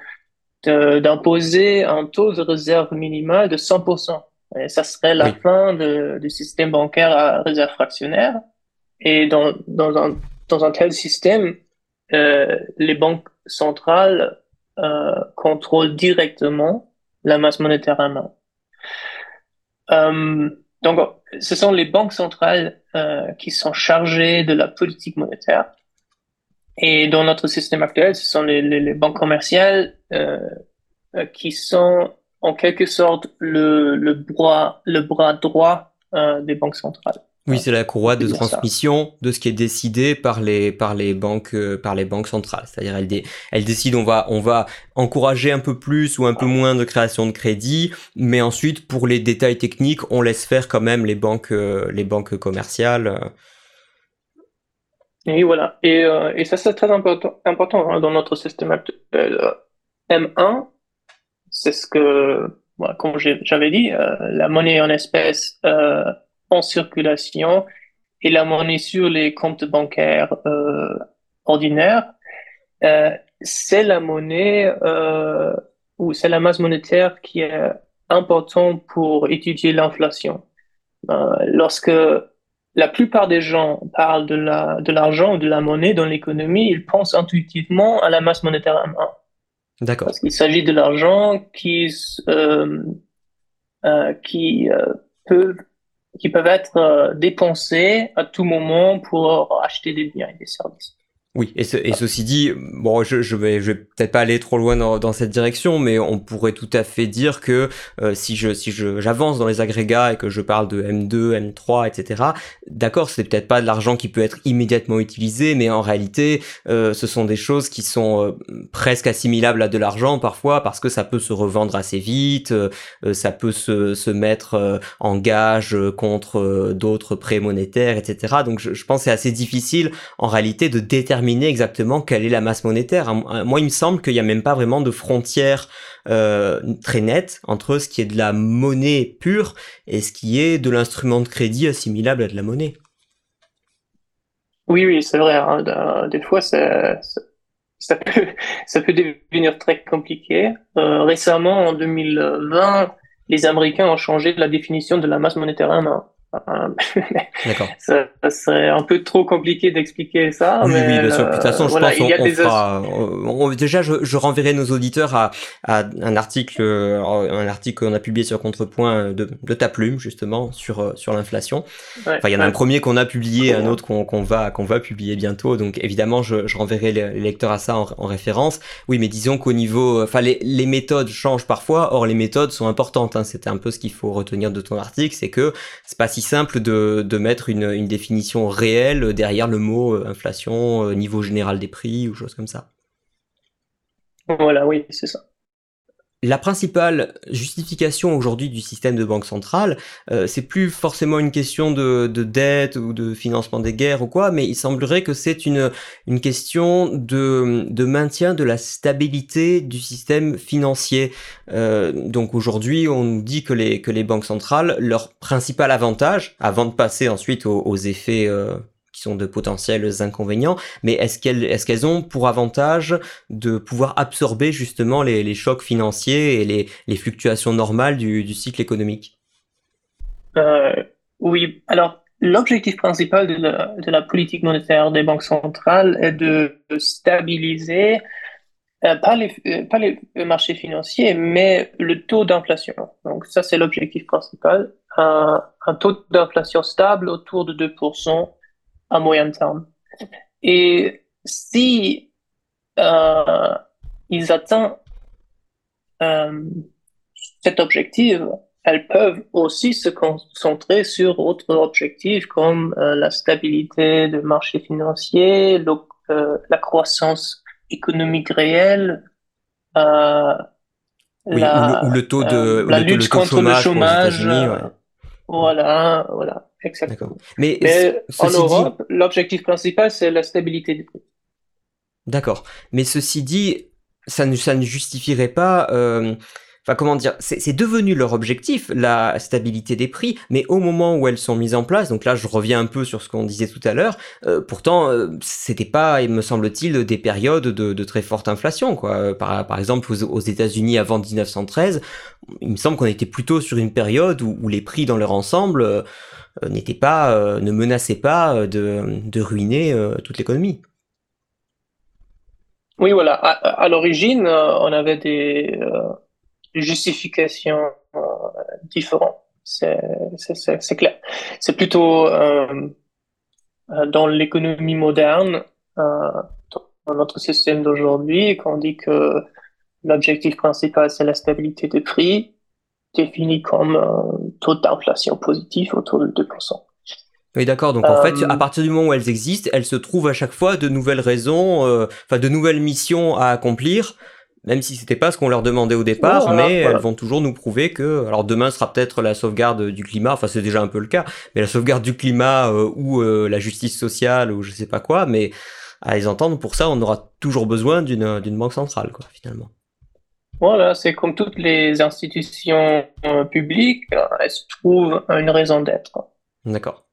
d'imposer un taux de réserve minimale de 100%. Et ça serait la fin de, du système bancaire à réserve fractionnaire. Et dans, dans, un, dans un tel système, euh, les banques centrales euh, contrôlent directement la masse monétaire à main. Euh, donc, ce sont les banques centrales euh, qui sont chargées de la politique monétaire et dans notre système actuel, ce sont les, les, banques commerciales euh, euh, qui sont en quelque sorte le, le, bras, le bras droit euh, des banques centrales. Oui, c'est la courroie de transmission de ce qui est décidé par les par les banques euh, par les banques centrales. C'est-à-dire elles, dé, elles décident on va on va encourager un peu plus ou un peu moins de création de crédit, mais ensuite pour les détails techniques, on laisse faire quand même les banques euh, les banques commerciales. Et voilà. Et, euh, et ça, c'est très important, important hein, dans notre système actuel. M1, c'est ce que, voilà, comme j'avais dit, euh, la monnaie en espèces euh, en circulation et la monnaie sur les comptes bancaires euh, ordinaires, euh, c'est la monnaie ou c'est la masse monétaire qui est importante pour étudier l'inflation. lorsque la plupart des gens parlent de la, de l'argent ou de la monnaie dans l'économie, ils pensent intuitivement à la masse monétaire M1. D'accord. Parce qu'il s'agit de l'argent qui, euh, euh, qui euh, qui peuvent être dépensés à tout moment pour acheter des biens et des services. Oui, et, et, ceci dit, bon, je, je vais, je vais peut-être pas aller trop loin dans, dans, cette direction, mais on pourrait tout à fait dire que euh, si je, si je, j'avance dans les agrégats et que je parle de M2, M3, etc. D'accord, c'est peut-être pas de l'argent qui peut être immédiatement utilisé, mais en réalité, euh, ce sont des choses qui sont euh, presque assimilables à de l'argent parfois parce que ça peut se revendre assez vite, euh, ça peut se, se mettre en gage contre d'autres prêts monétaires, etc. Donc je, je pense que c'est assez difficile en réalité de déterminer exactement quelle est la masse monétaire. Moi, il me semble qu'il n'y a même pas vraiment de frontière euh, très nette entre ce qui est de la monnaie pure et ce qui est de l'instrument de crédit assimilable à de la monnaie. Oui, oui, c'est vrai. Hein. Des fois, ça, peut, ça peut devenir très compliqué. Euh, récemment, en 2020, les Américains ont changé la définition de la masse monétaire. D'accord. ça, serait un peu trop compliqué d'expliquer ça. Oui, mais oui, bien sûr. De toute façon, je pense qu'on fera. On, déjà, je, je, renverrai nos auditeurs à, à un article, euh, un article qu'on a publié sur Contrepoint de, de ta plume justement sur euh, sur l'inflation. enfin, il y en a un premier qu'on a publié, un autre qu'on va qu'on va publier bientôt. Donc évidemment, je, je renverrai les, lecteurs à ça en, en, référence. Oui, mais disons qu'au niveau, enfin, les, les, méthodes changent parfois. Or, les méthodes sont importantes. Hein. C'était un peu ce qu'il faut retenir de ton article, c'est que c'est pas si simple de, de mettre une, une, définition réelle derrière le mot euh, inflation, euh, niveau général des prix ou choses comme ça. Voilà, oui, c'est ça. La principale justification aujourd'hui du système de banque centrale, euh, c'est plus forcément une question de, de, dette ou de financement des guerres ou quoi, mais il semblerait que c'est une, une question de, de maintien de la stabilité du système financier. Euh, donc aujourd'hui, on nous dit que les, que les banques centrales, leur principal avantage, avant de passer ensuite aux, effets euh, sont de potentiels inconvénients, mais est-ce qu'elles est-ce ont pour avantage de pouvoir absorber justement les, chocs financiers et les, fluctuations normales du, cycle économique? Euh, Oui, alors l'objectif principal de la, politique monétaire des banques centrales est de stabiliser euh, pas, les, euh, pas marchés financiers, mais le taux d'inflation. Donc ça, c'est l'objectif principal. Un taux d'inflation stable autour de 2% à moyen terme. Et si euh, ils atteignent euh, cet objectif, elles peuvent aussi se concentrer sur autres objectifs comme euh, la stabilité du marché financier, euh, la croissance économique réelle, euh, oui, la, ou, le, taux de la lutte contre le chômage. Voilà, voilà. Exactement. Mais, en Europe, l'objectif principal, c'est la stabilité des prix. D'accord. Mais ceci dit, ça ne, ça ne justifierait pas... Euh, enfin, comment dire, c'est devenu leur objectif, la stabilité des prix, mais au moment où elles sont mises en place, donc là je reviens un peu sur ce qu'on disait tout à l'heure, euh, pourtant euh, c'était pas, il me semble-t-il, des périodes de, de, très forte inflation, quoi. Par, par exemple, aux, aux États-Unis avant 1913, il me semble qu'on était plutôt sur une période où, où les prix dans leur ensemble euh, euh, n'était pas, euh, ne menaçait pas euh, de, de ruiner toute l'économie. Oui, voilà. À, l'origine, on avait des justifications différentes. C'est clair. C'est plutôt dans l'économie moderne, dans notre système d'aujourd'hui, qu'on dit que l'objectif principal, c'est la stabilité des prix défini comme un taux d'inflation positif autour de 2%. Oui, d'accord. Donc en fait, à euh, partir du moment où elles existent, elles se trouvent à chaque fois de nouvelles raisons, euh, enfin de nouvelles missions à accomplir, même si c'était pas ce qu'on leur demandait au départ, mais elles vont toujours nous prouver que, alors demain sera peut-être la sauvegarde du climat, enfin c'est déjà un peu le cas, mais la sauvegarde du climat euh, ou la justice sociale ou je sais pas quoi, mais à les entendre pour ça, on aura toujours besoin d'une d'une banque centrale, quoi, finalement. Voilà, c'est comme toutes les institutions euh, publiques, euh, elles trouvent une raison d'être. D'accord.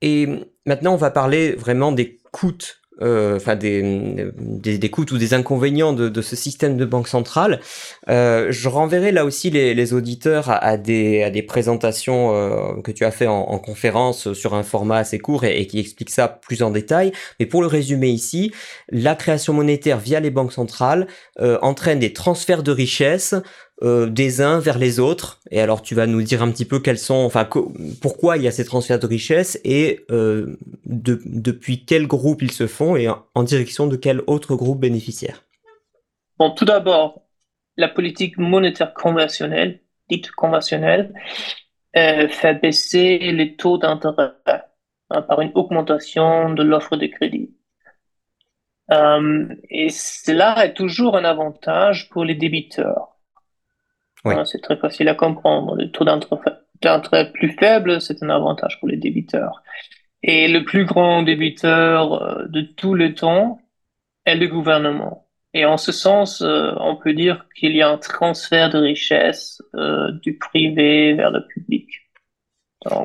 Et maintenant, on va parler vraiment des coûts enfin des, des, coûts ou des inconvénients de, ce système de banque centrale. Euh, je renverrai là aussi les, auditeurs à, des, à des présentations euh, que tu as fait en, conférence sur un format assez court et, et, qui explique ça plus en détail. Mais pour le résumer ici, la création monétaire via les banques centrales entraîne des transferts de richesses euh, des uns vers les autres. Et alors tu vas nous dire un petit peu quels sont, pourquoi il y a ces transferts de richesse et euh, depuis quel groupe ils se font et en, direction de quel autre groupe bénéficiaire. Bon, tout d'abord, la politique monétaire conventionnelle, dite conventionnelle, euh, fait baisser les taux d'intérêt hein, par une augmentation de l'offre de crédit. et cela est toujours un avantage pour les débiteurs c'est très facile à comprendre. Le taux d'intérêt plus faible, c'est un avantage pour les débiteurs. Et le plus grand débiteur euh, de tout le temps est le gouvernement. Et en ce sens, euh, on peut dire qu'il y a un transfert de richesse euh, du privé vers le public.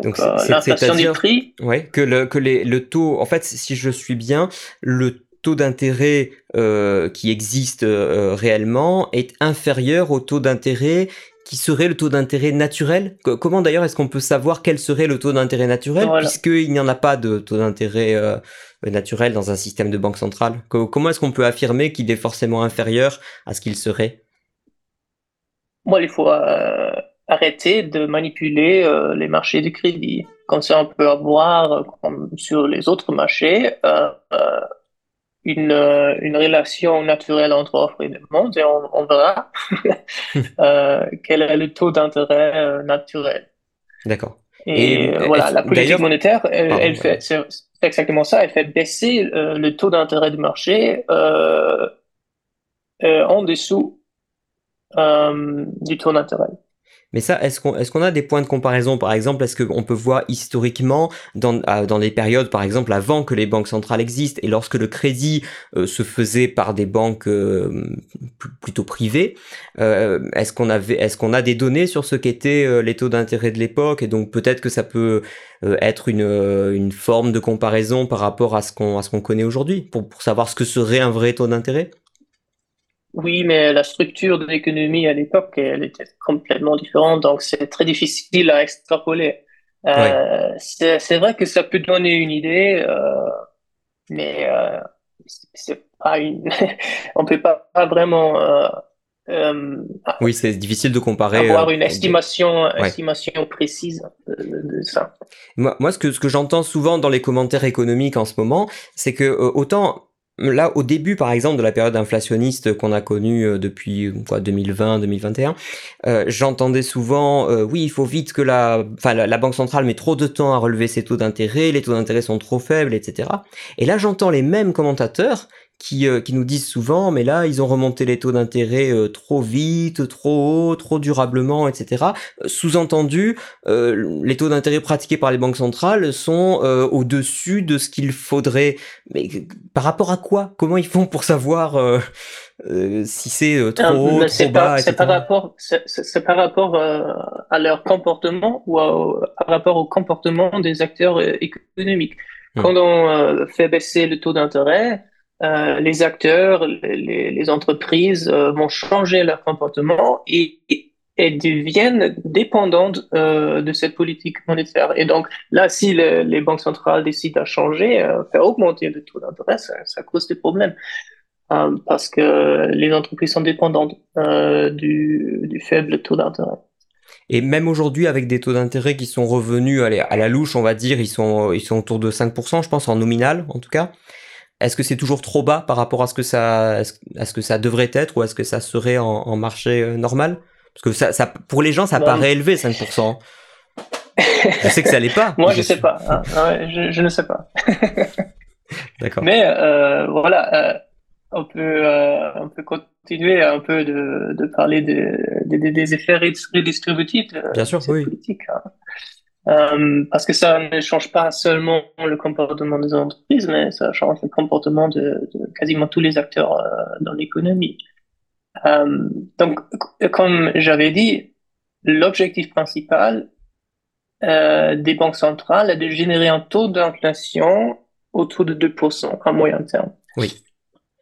Donc, l'inflation des prix. Ouais, que le que les, le taux, en fait, si je suis bien, le taux d'intérêt euh, qui existe euh, réellement est inférieur au taux d'intérêt qui serait le taux d'intérêt naturel? Comment d'ailleurs est-ce qu'on peut savoir quel serait le taux d'intérêt naturel puisqu'il n'y en a pas de taux d'intérêt euh, naturel dans un système de banque centrale? Comment est-ce qu'on peut affirmer qu'il est forcément inférieur à ce qu'il serait? Moi, il faut arrêter de manipuler les marchés du crédit. Comme ça, on peut avoir, comme sur les autres marchés, une, euh, une relation naturelle entre offre et demande et on, on verra euh, quel est le taux d'intérêt euh, naturel. D'accord. Et, voilà, la politique monétaire, elle, fait, c'est exactement ça, elle fait baisser le taux d'intérêt du marché en dessous du taux d'intérêt. Mais ça, est-ce qu'on a des points de comparaison? Par exemple, est-ce qu'on peut voir historiquement, dans, dans des périodes, par exemple, avant que les banques centrales existent, et lorsque le crédit euh, se faisait par des banques euh, plutôt privées, euh, est-ce qu'on a des données sur ce qu'étaient les taux d'intérêt de l'époque Et donc peut-être que ça peut être une, forme de comparaison par rapport à ce qu'on à ce qu'on connaît aujourd'hui, pour, pour savoir ce que serait un vrai taux d'intérêt? Oui, mais la structure de l'économie à l'époque, elle était complètement différente, donc c'est très difficile à extrapoler. Euh, c'est vrai que ça peut donner une idée, euh, mais euh, c'est pas une. on peut pas, vraiment. Euh, euh, oui, c'est difficile de comparer. Avoir une estimation, estimation précise de, ça. Moi, moi, ce que ce que j'entends souvent dans les commentaires économiques en ce moment, c'est que autant Là, au début, par exemple, de la période inflationniste qu'on a connue euh, depuis quoi 2020, 2021, euh, j'entendais souvent, euh, oui, il faut vite que la, enfin, la, banque centrale met trop de temps à relever ses taux d'intérêt, les taux d'intérêt sont trop faibles, etc. Et là, j'entends les mêmes commentateurs qui, euh, qui nous disent souvent, mais là, ils ont remonté les taux d'intérêt euh, trop vite, trop haut, trop durablement, etc. Euh, sous-entendu, les taux d'intérêt pratiqués par les banques centrales sont au-dessus de ce qu'il faudrait. Mais par rapport à quoi? Comment ils font pour savoir si c'est trop haut, trop bas, C'est par rapport, c'est par rapport à leur comportement ou par rapport au comportement des acteurs économiques. Hmm. Quand on fait baisser le taux d'intérêt, euh, les acteurs, les, entreprises euh, vont changer leur comportement et, et deviennent dépendantes euh, de cette politique monétaire. Et donc là, si les banques centrales décident à changer, faire augmenter le taux d'intérêt, ça, cause des problèmes. parce que les entreprises sont dépendantes du, du faible taux d'intérêt. Et même aujourd'hui, avec des taux d'intérêt qui sont revenus à la louche, on va dire, ils sont, ils sont autour de 5%, je pense, en nominal, en tout cas. Est-ce que c'est toujours trop bas par rapport à ce que ça, à ce que ça devrait être ou est-ce que ça serait en, marché euh, normal? Parce que ça, ça, pour les gens, ça paraît élevé, 5%. je sais que ça l'est pas. Moi, je, ne sais pas. Hein. je, ne sais pas. D'accord. Mais euh, voilà, euh, on peut, on peut continuer un peu de, de parler des, des effets redistributifs. Bien sûr, oui. Politique, hein. Euh, parce que ça ne change pas seulement le comportement des entreprises, mais ça change le comportement de, de quasiment tous les acteurs euh, dans l'économie. Euh, donc, comme j'avais dit, l'objectif principal des banques centrales est de générer un taux d'inflation autour de 2% à moyen terme. Oui.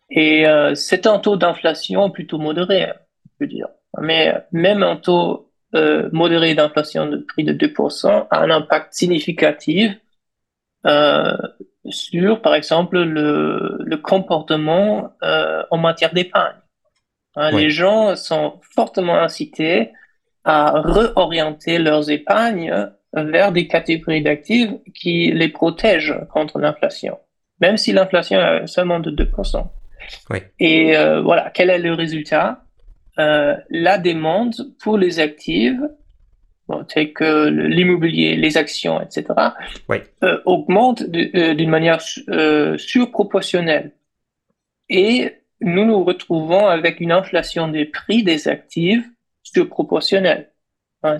Et c'est un taux d'inflation plutôt modéré, je veux dire. Mais même un taux euh, modéré d'inflation de prix de 2% a un impact significatif euh, sur, par exemple, le, le comportement euh, en matière d'épargne. Hein, Les gens sont fortement incités à réorienter leurs épargnes vers des catégories d'actifs qui les protègent contre l'inflation, même si l'inflation est seulement de 2%. Oui. Et euh, voilà, quel est le résultat? Euh, La demande pour les actifs, bon, tels que l'immobilier, les actions, etc., oui. euh, augmente euh, d'une manière surproportionnelle. Et nous nous retrouvons avec une inflation des prix des actifs surproportionnelle. Hein,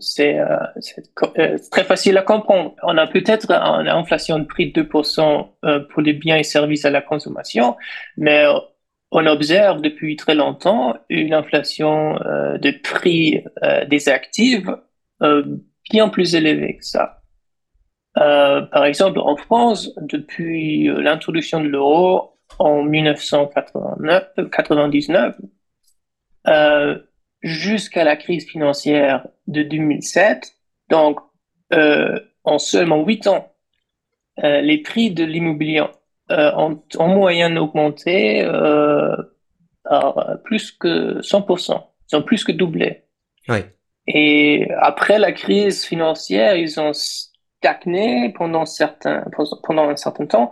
c'est euh, très facile à comprendre. On a peut-être une inflation de prix de 2% euh, pour les biens et services à la consommation, mais on observe depuis très longtemps une inflation euh, de prix des actifs bien plus élevée que ça. par exemple, en France, depuis l'introduction de l'euro en 1999, jusqu'à la crise financière de 2007. Donc, euh, en seulement huit ans, euh, les prix de l'immobilier euh, ont en moyenne augmenté euh, par plus que 100%. Ils ont plus que doublé. Oui. Et après la crise financière, ils ont stagné pendant, certains, pendant un certain temps,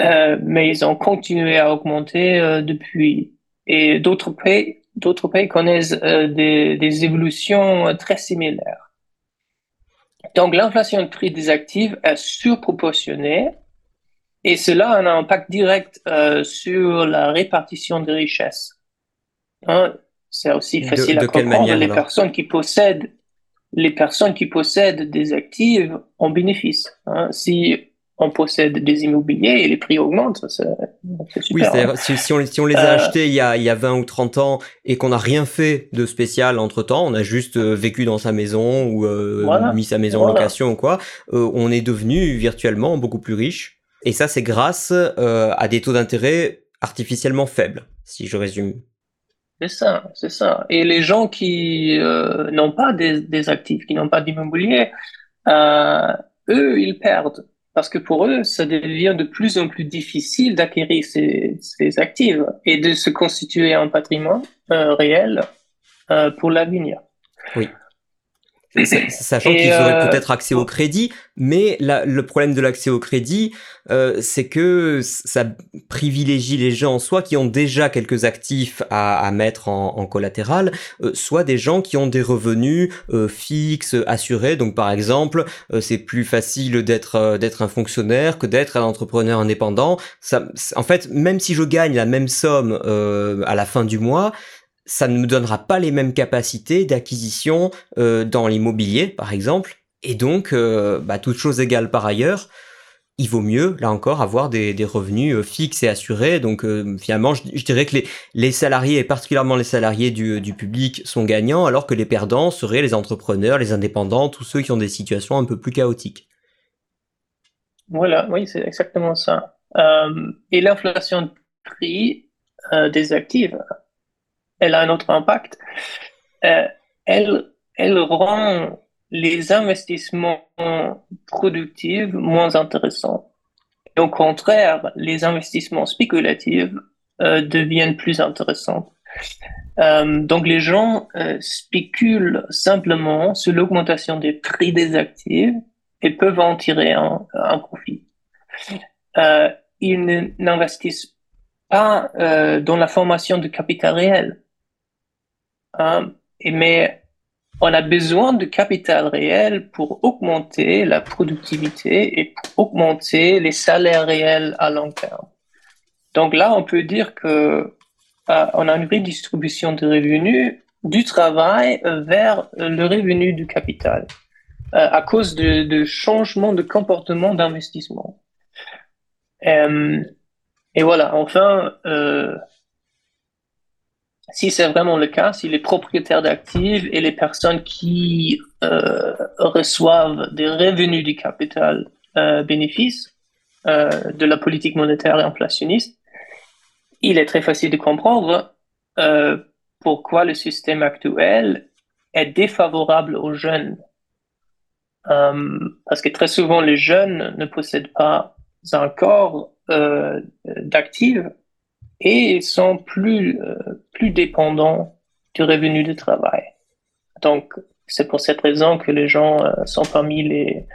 euh, mais ils ont continué à augmenter euh, depuis. Et d'autres pays, d'autres pays connaissent euh, des, des, évolutions très similaires. Donc l'inflation de prix des actifs est surproportionnée et cela a un impact direct euh, sur la répartition des richesses. Hein, c'est aussi facile de, de à comprendre. Manière, les personnes qui possèdent les personnes qui possèdent des actifs en bénéficient. Hein. Si on possède des immobiliers et les prix augmentent. C'est super. Oui, hein. si, si, on, si, on, les a euh... achetés il y, a, il y a 20 ou 30 ans et qu'on n'a rien fait de spécial entre temps, on a juste euh, vécu dans sa maison ou euh, voilà. mis sa maison voilà. en location ou quoi, on est devenu virtuellement beaucoup plus riche. Et ça, c'est grâce euh, à des taux d'intérêt artificiellement faibles, si je résume. C'est ça, c'est ça. Et les gens qui euh, n'ont pas des, des, actifs, qui n'ont pas d'immobilier, eux, ils perdent parce que pour eux, ça devient de plus en plus difficile d'acquérir ces, ces, actifs et de se constituer un patrimoine euh, réel euh, pour l'avenir. Oui. Sachant qu'ils auraient euh... peut-être accès au crédit, mais la, le problème de l'accès au crédit, euh, c'est que ça privilégie les gens, soit qui ont déjà quelques actifs à, à mettre en, en collatéral, euh, soit des gens qui ont des revenus euh, fixes, assurés. Donc par exemple, euh, c'est plus facile d'être d'être un fonctionnaire que d'être un entrepreneur indépendant. Ça, en fait, même si je gagne la même somme euh, à la fin du mois, ça ne me donnera pas les mêmes capacités d'acquisition euh, dans l'immobilier, par exemple. Et donc, euh, bah, toute chose égale par ailleurs, il vaut mieux, là encore, avoir des, revenus euh, fixes et assurés. Donc, euh, finalement, je, dirais que les, salariés, et particulièrement les salariés du, du public, sont gagnants, alors que les perdants seraient les entrepreneurs, les indépendants, tous ceux qui ont des situations un peu plus chaotiques. Voilà, oui, c'est exactement ça. Et l'inflation de prix des actifs elle a un autre impact. Euh, elle, rend les investissements productifs moins intéressants. Et au contraire, les investissements spéculatifs euh, deviennent plus intéressants. Euh, donc les gens spéculent simplement sur l'augmentation des prix des actifs et peuvent en tirer un, profit. Ils n'investissent pas dans la formation de capital réel. Hein, mais on a besoin de capital réel pour augmenter la productivité et pour augmenter les salaires réels à long terme. Donc là, on peut dire que euh, on a une redistribution de revenus du travail vers le revenu du capital euh, à cause de, changements de comportement d'investissement. Euh, et voilà, enfin, si c'est vraiment le cas, si les propriétaires d'actifs et les personnes qui euh, reçoivent des revenus du capital euh, bénéfices, de la politique monétaire inflationniste, il est très facile de comprendre pourquoi le système actuel est défavorable aux jeunes. parce que très souvent, les jeunes ne possèdent pas un corps d'actifs et ils sont plus, plus dépendants du revenu de travail. Donc, c'est pour cette raison que les gens euh, sont parmi les,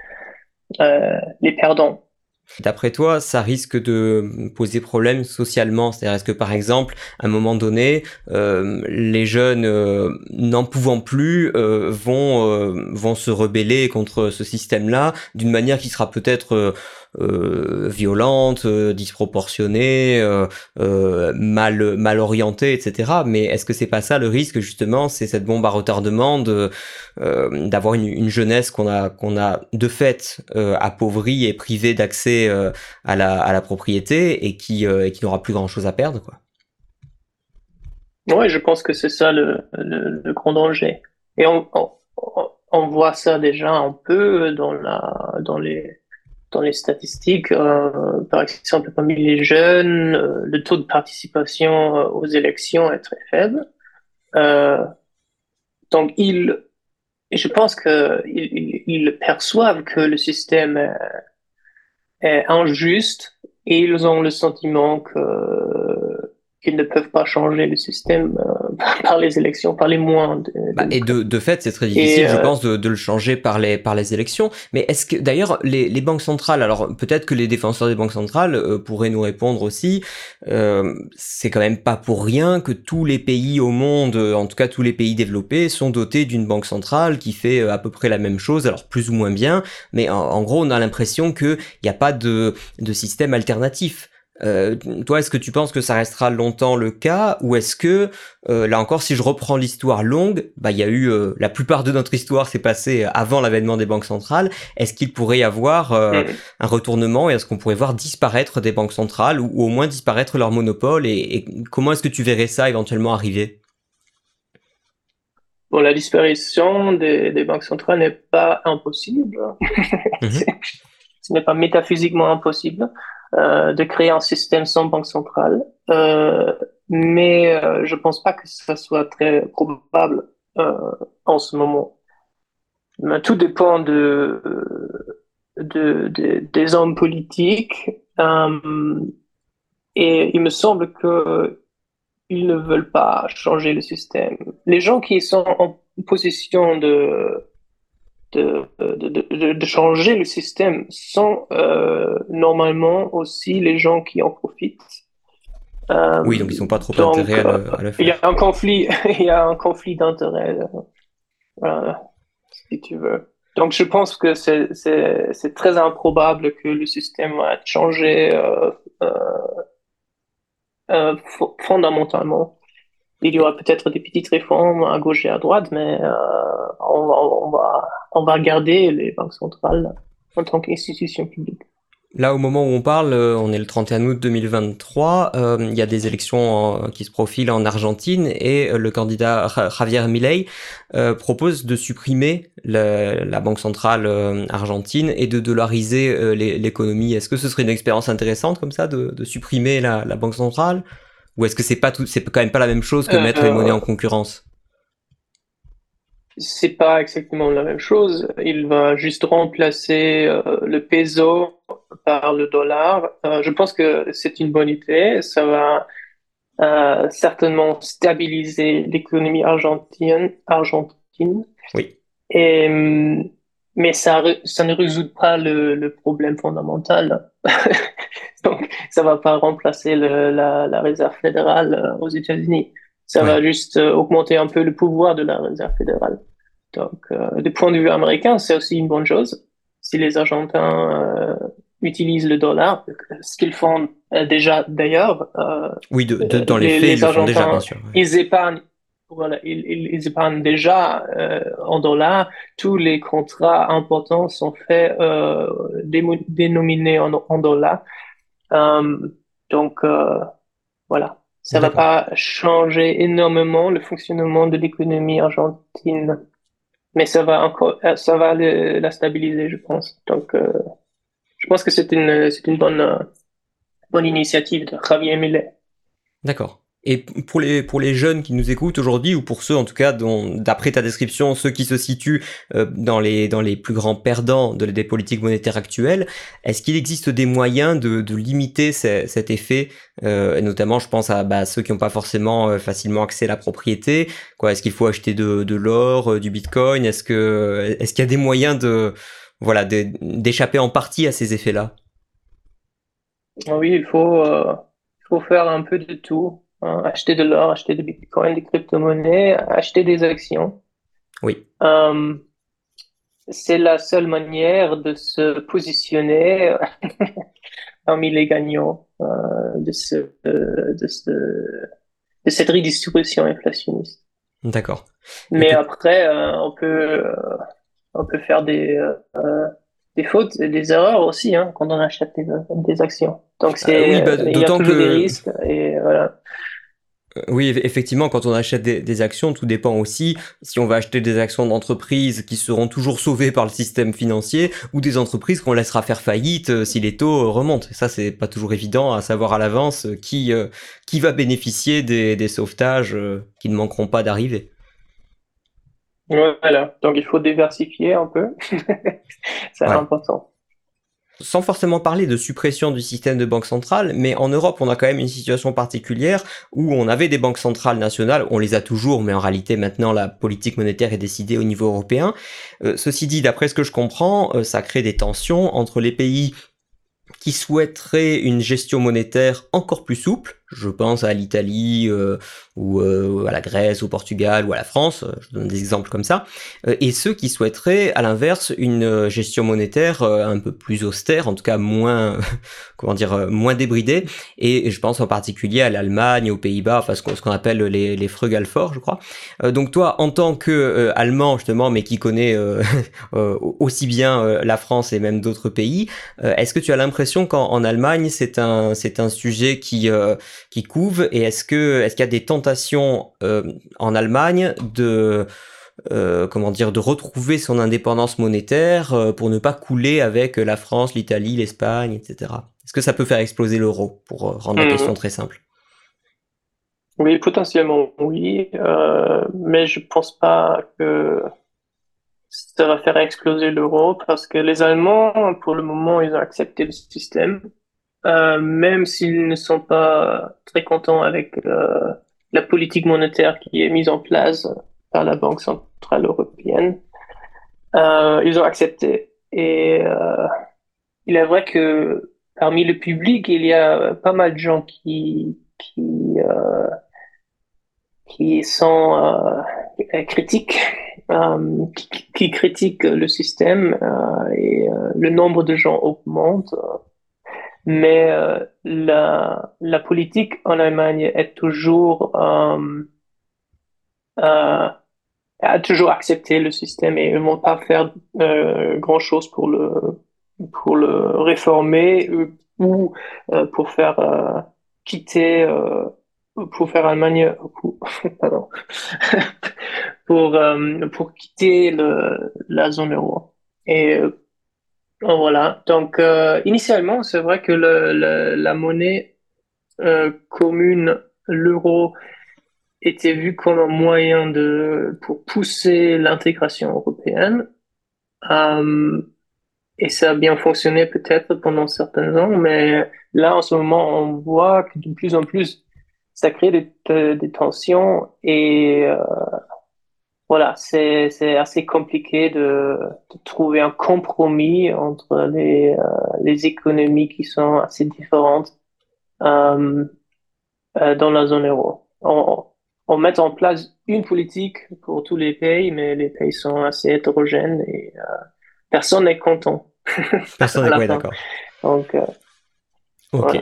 euh, les perdants. D'après toi, ça risque de poser problème socialement? C'est-à-dire, est-ce que par exemple, à un moment donné, euh, les jeunes n'en pouvant plus vont, vont se rebeller contre ce système-là d'une manière qui sera peut-être euh, violente, euh, disproportionnée, euh, mal mal orientée, etc. Mais est-ce que c'est pas ça le risque justement C'est cette bombe à retardement de d'avoir une, une, jeunesse qu'on a qu'on a de fait appauvrie et privée d'accès à la à la propriété et qui qui n'aura plus grand chose à perdre quoi? Oui, je pense que c'est ça le, le, le, grand danger. Et on, on, on, voit ça déjà un peu dans, la, dans les, dans les statistiques, euh, par exemple parmi les jeunes, euh, le taux de participation euh, aux élections est très faible. donc ils, je pense que ils, perçoivent que le système est, est, injuste et ils ont le sentiment que qu'ils ne peuvent pas changer le système par les élections, par les moins. Bah, et de, de fait, c'est très difficile, je euh, pense, de, de, le changer par les, par les élections. Mais est-ce que, d'ailleurs, les, les banques centrales, alors peut-être que les défenseurs des banques centrales euh, pourraient nous répondre aussi, euh, c'est quand même pas pour rien que tous les pays au monde, en tout cas tous les pays développés, sont dotés d'une banque centrale qui fait à peu près la même chose, alors plus ou moins bien, mais en, en gros, on a l'impression qu'il n'y a pas de, de système alternatif. Euh, toi, est-ce que tu penses que ça restera longtemps le cas ou est-ce que, euh, là encore, si je reprends l'histoire longue, bah il y a eu euh, la plupart de notre histoire s'est passée avant l'avènement des banques centrales. Est-ce qu'il pourrait y avoir mm. un retournement et est-ce qu'on pourrait voir disparaître des banques centrales ou, au moins disparaître leur monopole et, comment est-ce que tu verrais ça éventuellement arriver? Bon, la disparition des, des banques centrales n'est pas impossible. Mm-hmm. Ce n'est pas métaphysiquement impossible. Euh, de créer un système sans banque centrale. Euh, mais euh, je pense pas que ça soit très probable en ce moment. tout dépend de, des hommes politiques. et il me semble que ils ne veulent pas changer le système. Les gens qui sont en position de de, de, de, changer le système sont euh, normalement aussi les gens qui en profitent. Euh, oui, donc ils sont pas trop intéressés à, le, faire. Il y a un conflit, il y a un conflit d'intérêts, euh, si tu veux. Donc je pense que c'est très improbable que le système va changer fondamentalement il y aura peut-être des petites réformes à gauche et à droite, mais euh, on, va, garder les banques centrales en tant qu'institution publique. Là, au moment où on parle, euh, on est le 31 août 2023, euh, il y a des élections qui se profilent en Argentine et le candidat Javier Milei propose de supprimer la, Banque centrale argentine et de dollariser l'économie. Est-ce que ce serait une expérience intéressante comme ça, de, supprimer la Banque centrale? Ou est-ce que c'est pas tout, c'est quand même pas la même chose que mettre les euh, monnaies en concurrence? C'est pas exactement la même chose. Il va juste remplacer euh, le peso par le dollar. Euh, je pense que c'est une bonne idée. Ça va certainement stabiliser l'économie argentine. Argentine. Oui. Et mais ça, ça ne résout pas le, le problème fondamental. Donc, ça va pas remplacer le, la, la, réserve fédérale euh, aux États-Unis. Ça va juste euh, augmenter un peu le pouvoir de la réserve fédérale. Donc, euh, du point de vue américain, c'est aussi une bonne chose. Si les Argentins euh, utilisent le dollar, ce qu'ils font déjà d'ailleurs. oui, de, de, dans les, faits, ils le font déjà, bien sûr. Ils épargnent voilà, ils, ils, épargnent déjà euh, en dollars. Tous les contrats importants sont faits euh, dénominés en, en dollars. Euh, donc voilà, ça va pas changer énormément le fonctionnement de l'économie argentine, mais ça va encore, ça va le, la stabiliser, je pense. Donc je pense que c'est une, c'est une bonne, bonne initiative de Javier Millet. D'accord. Et pour les, pour les jeunes qui nous écoutent aujourd'hui, ou pour ceux en tout cas dont, d'après ta description, ceux qui se situent euh, dans, les, dans les plus grands perdants de, des politiques monétaires actuelles, est-ce qu'il existe des moyens de, de limiter cet effet euh, Notamment, je pense à bah, ceux qui n'ont pas forcément euh, facilement accès à la propriété. Quoi, est-ce qu'il faut acheter de, de l'or, du bitcoin Est-ce que est-ce qu'il y a des moyens de voilà d'échapper en partie à ces effets-là? Oui, il faut, il faut faire un peu de tout Hein, acheter de l'or, acheter des bitcoins, des crypto-monnaies, acheter des actions. Oui. Euh, c'est la seule manière de se positionner parmi les gagnants euh, de, ce, de, ce, de cette redistribution inflationniste. D'accord. Mais après, euh, on peut on peut faire des des fautes et des erreurs aussi hein, quand on achète des, des actions. Donc c'est oui, bah, il y a toujours que... des risques et voilà. Euh, oui, effectivement, quand on achète des, actions, tout dépend aussi si on va acheter des actions d'entreprises qui seront toujours sauvées par le système financier ou des entreprises qu'on laissera faire faillite euh, si les taux remontent. ça, c'est pas toujours évident à savoir à l'avance euh, qui, qui va bénéficier des, des sauvetages qui ne manqueront pas d'arriver. Voilà, donc il faut diversifier un peu. c'est important sans forcément parler de suppression du système de banque centrale, mais en Europe, on a quand même une situation particulière où on avait des banques centrales nationales, on les a toujours, mais en réalité maintenant la politique monétaire est décidée au niveau européen. Euh, ceci dit, d'après ce que je comprends, euh, ça crée des tensions entre les pays qui souhaiteraient une gestion monétaire encore plus souple, je pense à l'Italie euh, ou euh, à la Grèce, au Portugal ou à la France, euh, je donne des exemples comme ça, et ceux qui souhaiteraient à l'inverse une gestion monétaire un peu plus austère, en tout cas moins, comment dire, moins débridée, et je pense en particulier à l'Allemagne, aux Pays-Bas, enfin ce qu'on appelle les, les frugal forts, je crois. donc toi, en tant que Allemand justement, mais qui connaît aussi bien la France et même d'autres pays, est-ce que tu as l'impression qu'en Allemagne c'est un c'est un sujet qui qui couve Et est-ce que est-ce qu'il y a des tentations euh, en Allemagne de euh, comment dire de retrouver son indépendance monétaire euh, pour ne pas couler avec la France, l'Italie, l'Espagne, etc. Est-ce que ça peut faire exploser l'euro pour rendre la mmh. question très simple? Oui, potentiellement oui, mais je pense pas que ça va faire exploser l'euro parce que les Allemands, pour le moment, ils ont accepté le système. Euh, même s'ils ne sont pas très contents avec euh, la politique monétaire qui est mise en place par la Banque centrale européenne. Euh, ils ont accepté. Et euh, il est vrai que parmi le public, il y a pas mal de gens qui qui euh, qui sont critiques, qui, qui, critiquent le système et le nombre de gens augmente. Mais euh, la, la politique en Allemagne est toujours euh, euh, a toujours accepté le système et ils vont pas faire euh, grand chose pour le pour le réformer ou euh, pour faire euh, quitter pour faire Allemagne pardon, pour pour quitter le, la zone euro. Et voilà. Donc, euh, initialement, c'est vrai que la monnaie euh, commune, l'euro, était vue comme un moyen de pour pousser l'intégration européenne. Euh, et ça a bien fonctionné peut-être pendant certains ans, mais là, en ce moment, on voit que de plus en plus, ça crée des, des tensions et euh, voilà, c'est assez compliqué de, de, trouver un compromis entre les euh, les économies qui sont assez différentes euh, euh, dans la zone euro. On, on met en place une politique pour tous les pays, mais les pays sont assez hétérogènes et personne n'est content. Personne n'est d'accord. Donc, ok.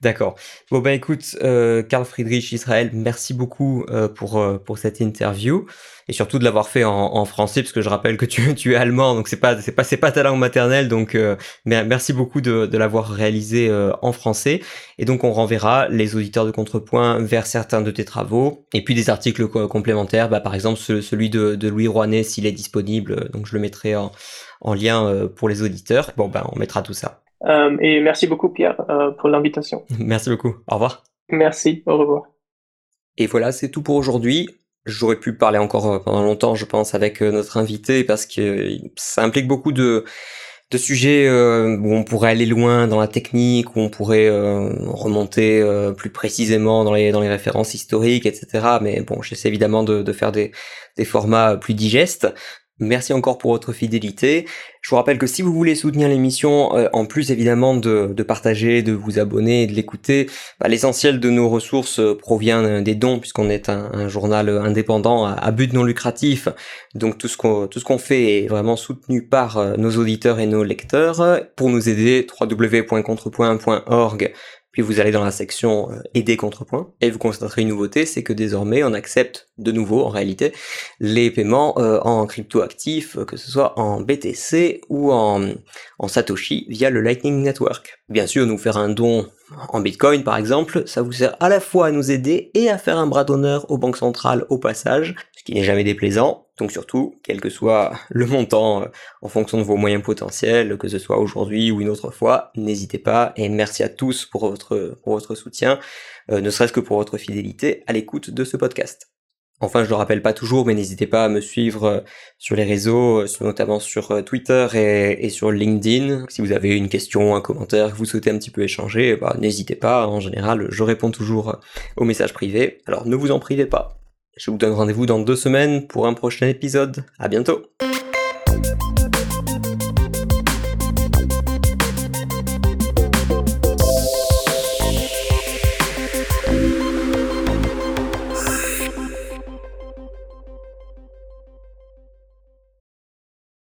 D'accord. Bon bah écoute, euh, Friedrich Israël, merci beaucoup euh, pour euh, pour cette interview et surtout de l'avoir fait en, en, français parce que je rappelle que tu, es allemand donc c'est pas c'est pas c'est pas ta langue maternelle donc euh, merci beaucoup de, de l'avoir réalisé euh, en français et donc on renverra les auditeurs de Contrepoint vers certains de tes travaux et puis des articles complémentaires bah, par exemple celui de, de Louis Rouanet s'il est disponible donc je le mettrai en, en lien pour les auditeurs. Bon ben on mettra tout ça. Et merci beaucoup, Pierre, pour l'invitation. Merci beaucoup. Au revoir. Merci. Au revoir. Et voilà, c'est tout pour aujourd'hui. J'aurais pu parler encore pendant longtemps, je pense, avec notre invité parce que ça implique beaucoup de de sujets euh, où on pourrait aller loin dans la technique, où on pourrait euh, remonter euh, plus précisément dans les, dans les références historiques, etc. Mais bon, j'essaie évidemment de, de faire des, des formats plus digestes. Merci encore pour votre fidélité. Je vous rappelle que si vous voulez soutenir l'émission, euh, en plus évidemment de, de, partager, de vous abonner et de l'écouter, bah, l'essentiel de nos ressources euh, provient des dons puisqu'on est un, journal indépendant à, but non lucratif. Donc tout ce qu'on tout ce qu'on fait est vraiment soutenu par euh, nos auditeurs et nos lecteurs. Pour nous aider, www.contrepoint.org vous allez dans la section euh, aider contrepoint et vous constaterez une nouveauté, c'est que désormais on accepte de nouveau en réalité les paiements euh, en crypto actifs, que ce soit en BTC ou en, en Satoshi via le Lightning Network. Bien sûr, nous faire un don en Bitcoin par exemple, ça vous sert à la fois à nous aider et à faire un bras d'honneur aux banques centrales au passage, ce qui n'est jamais déplaisant. Donc surtout, quel que soit le montant euh, en fonction de vos moyens potentiels, que ce soit aujourd'hui ou une autre fois, n'hésitez pas et merci à tous pour votre, pour votre soutien, euh, ne serait-ce que pour votre fidélité à l'écoute de ce podcast. Enfin, je le rappelle pas toujours, mais n'hésitez pas à me suivre euh, sur les réseaux, notamment sur Twitter et, sur LinkedIn. Si vous avez une question, un commentaire, que vous souhaitez un petit peu échanger, bah, n'hésitez pas. En général, je réponds toujours aux messages privés. Alors ne vous en privez pas. Je vous donne rendez-vous dans deux semaines pour un prochain épisode. À bientôt!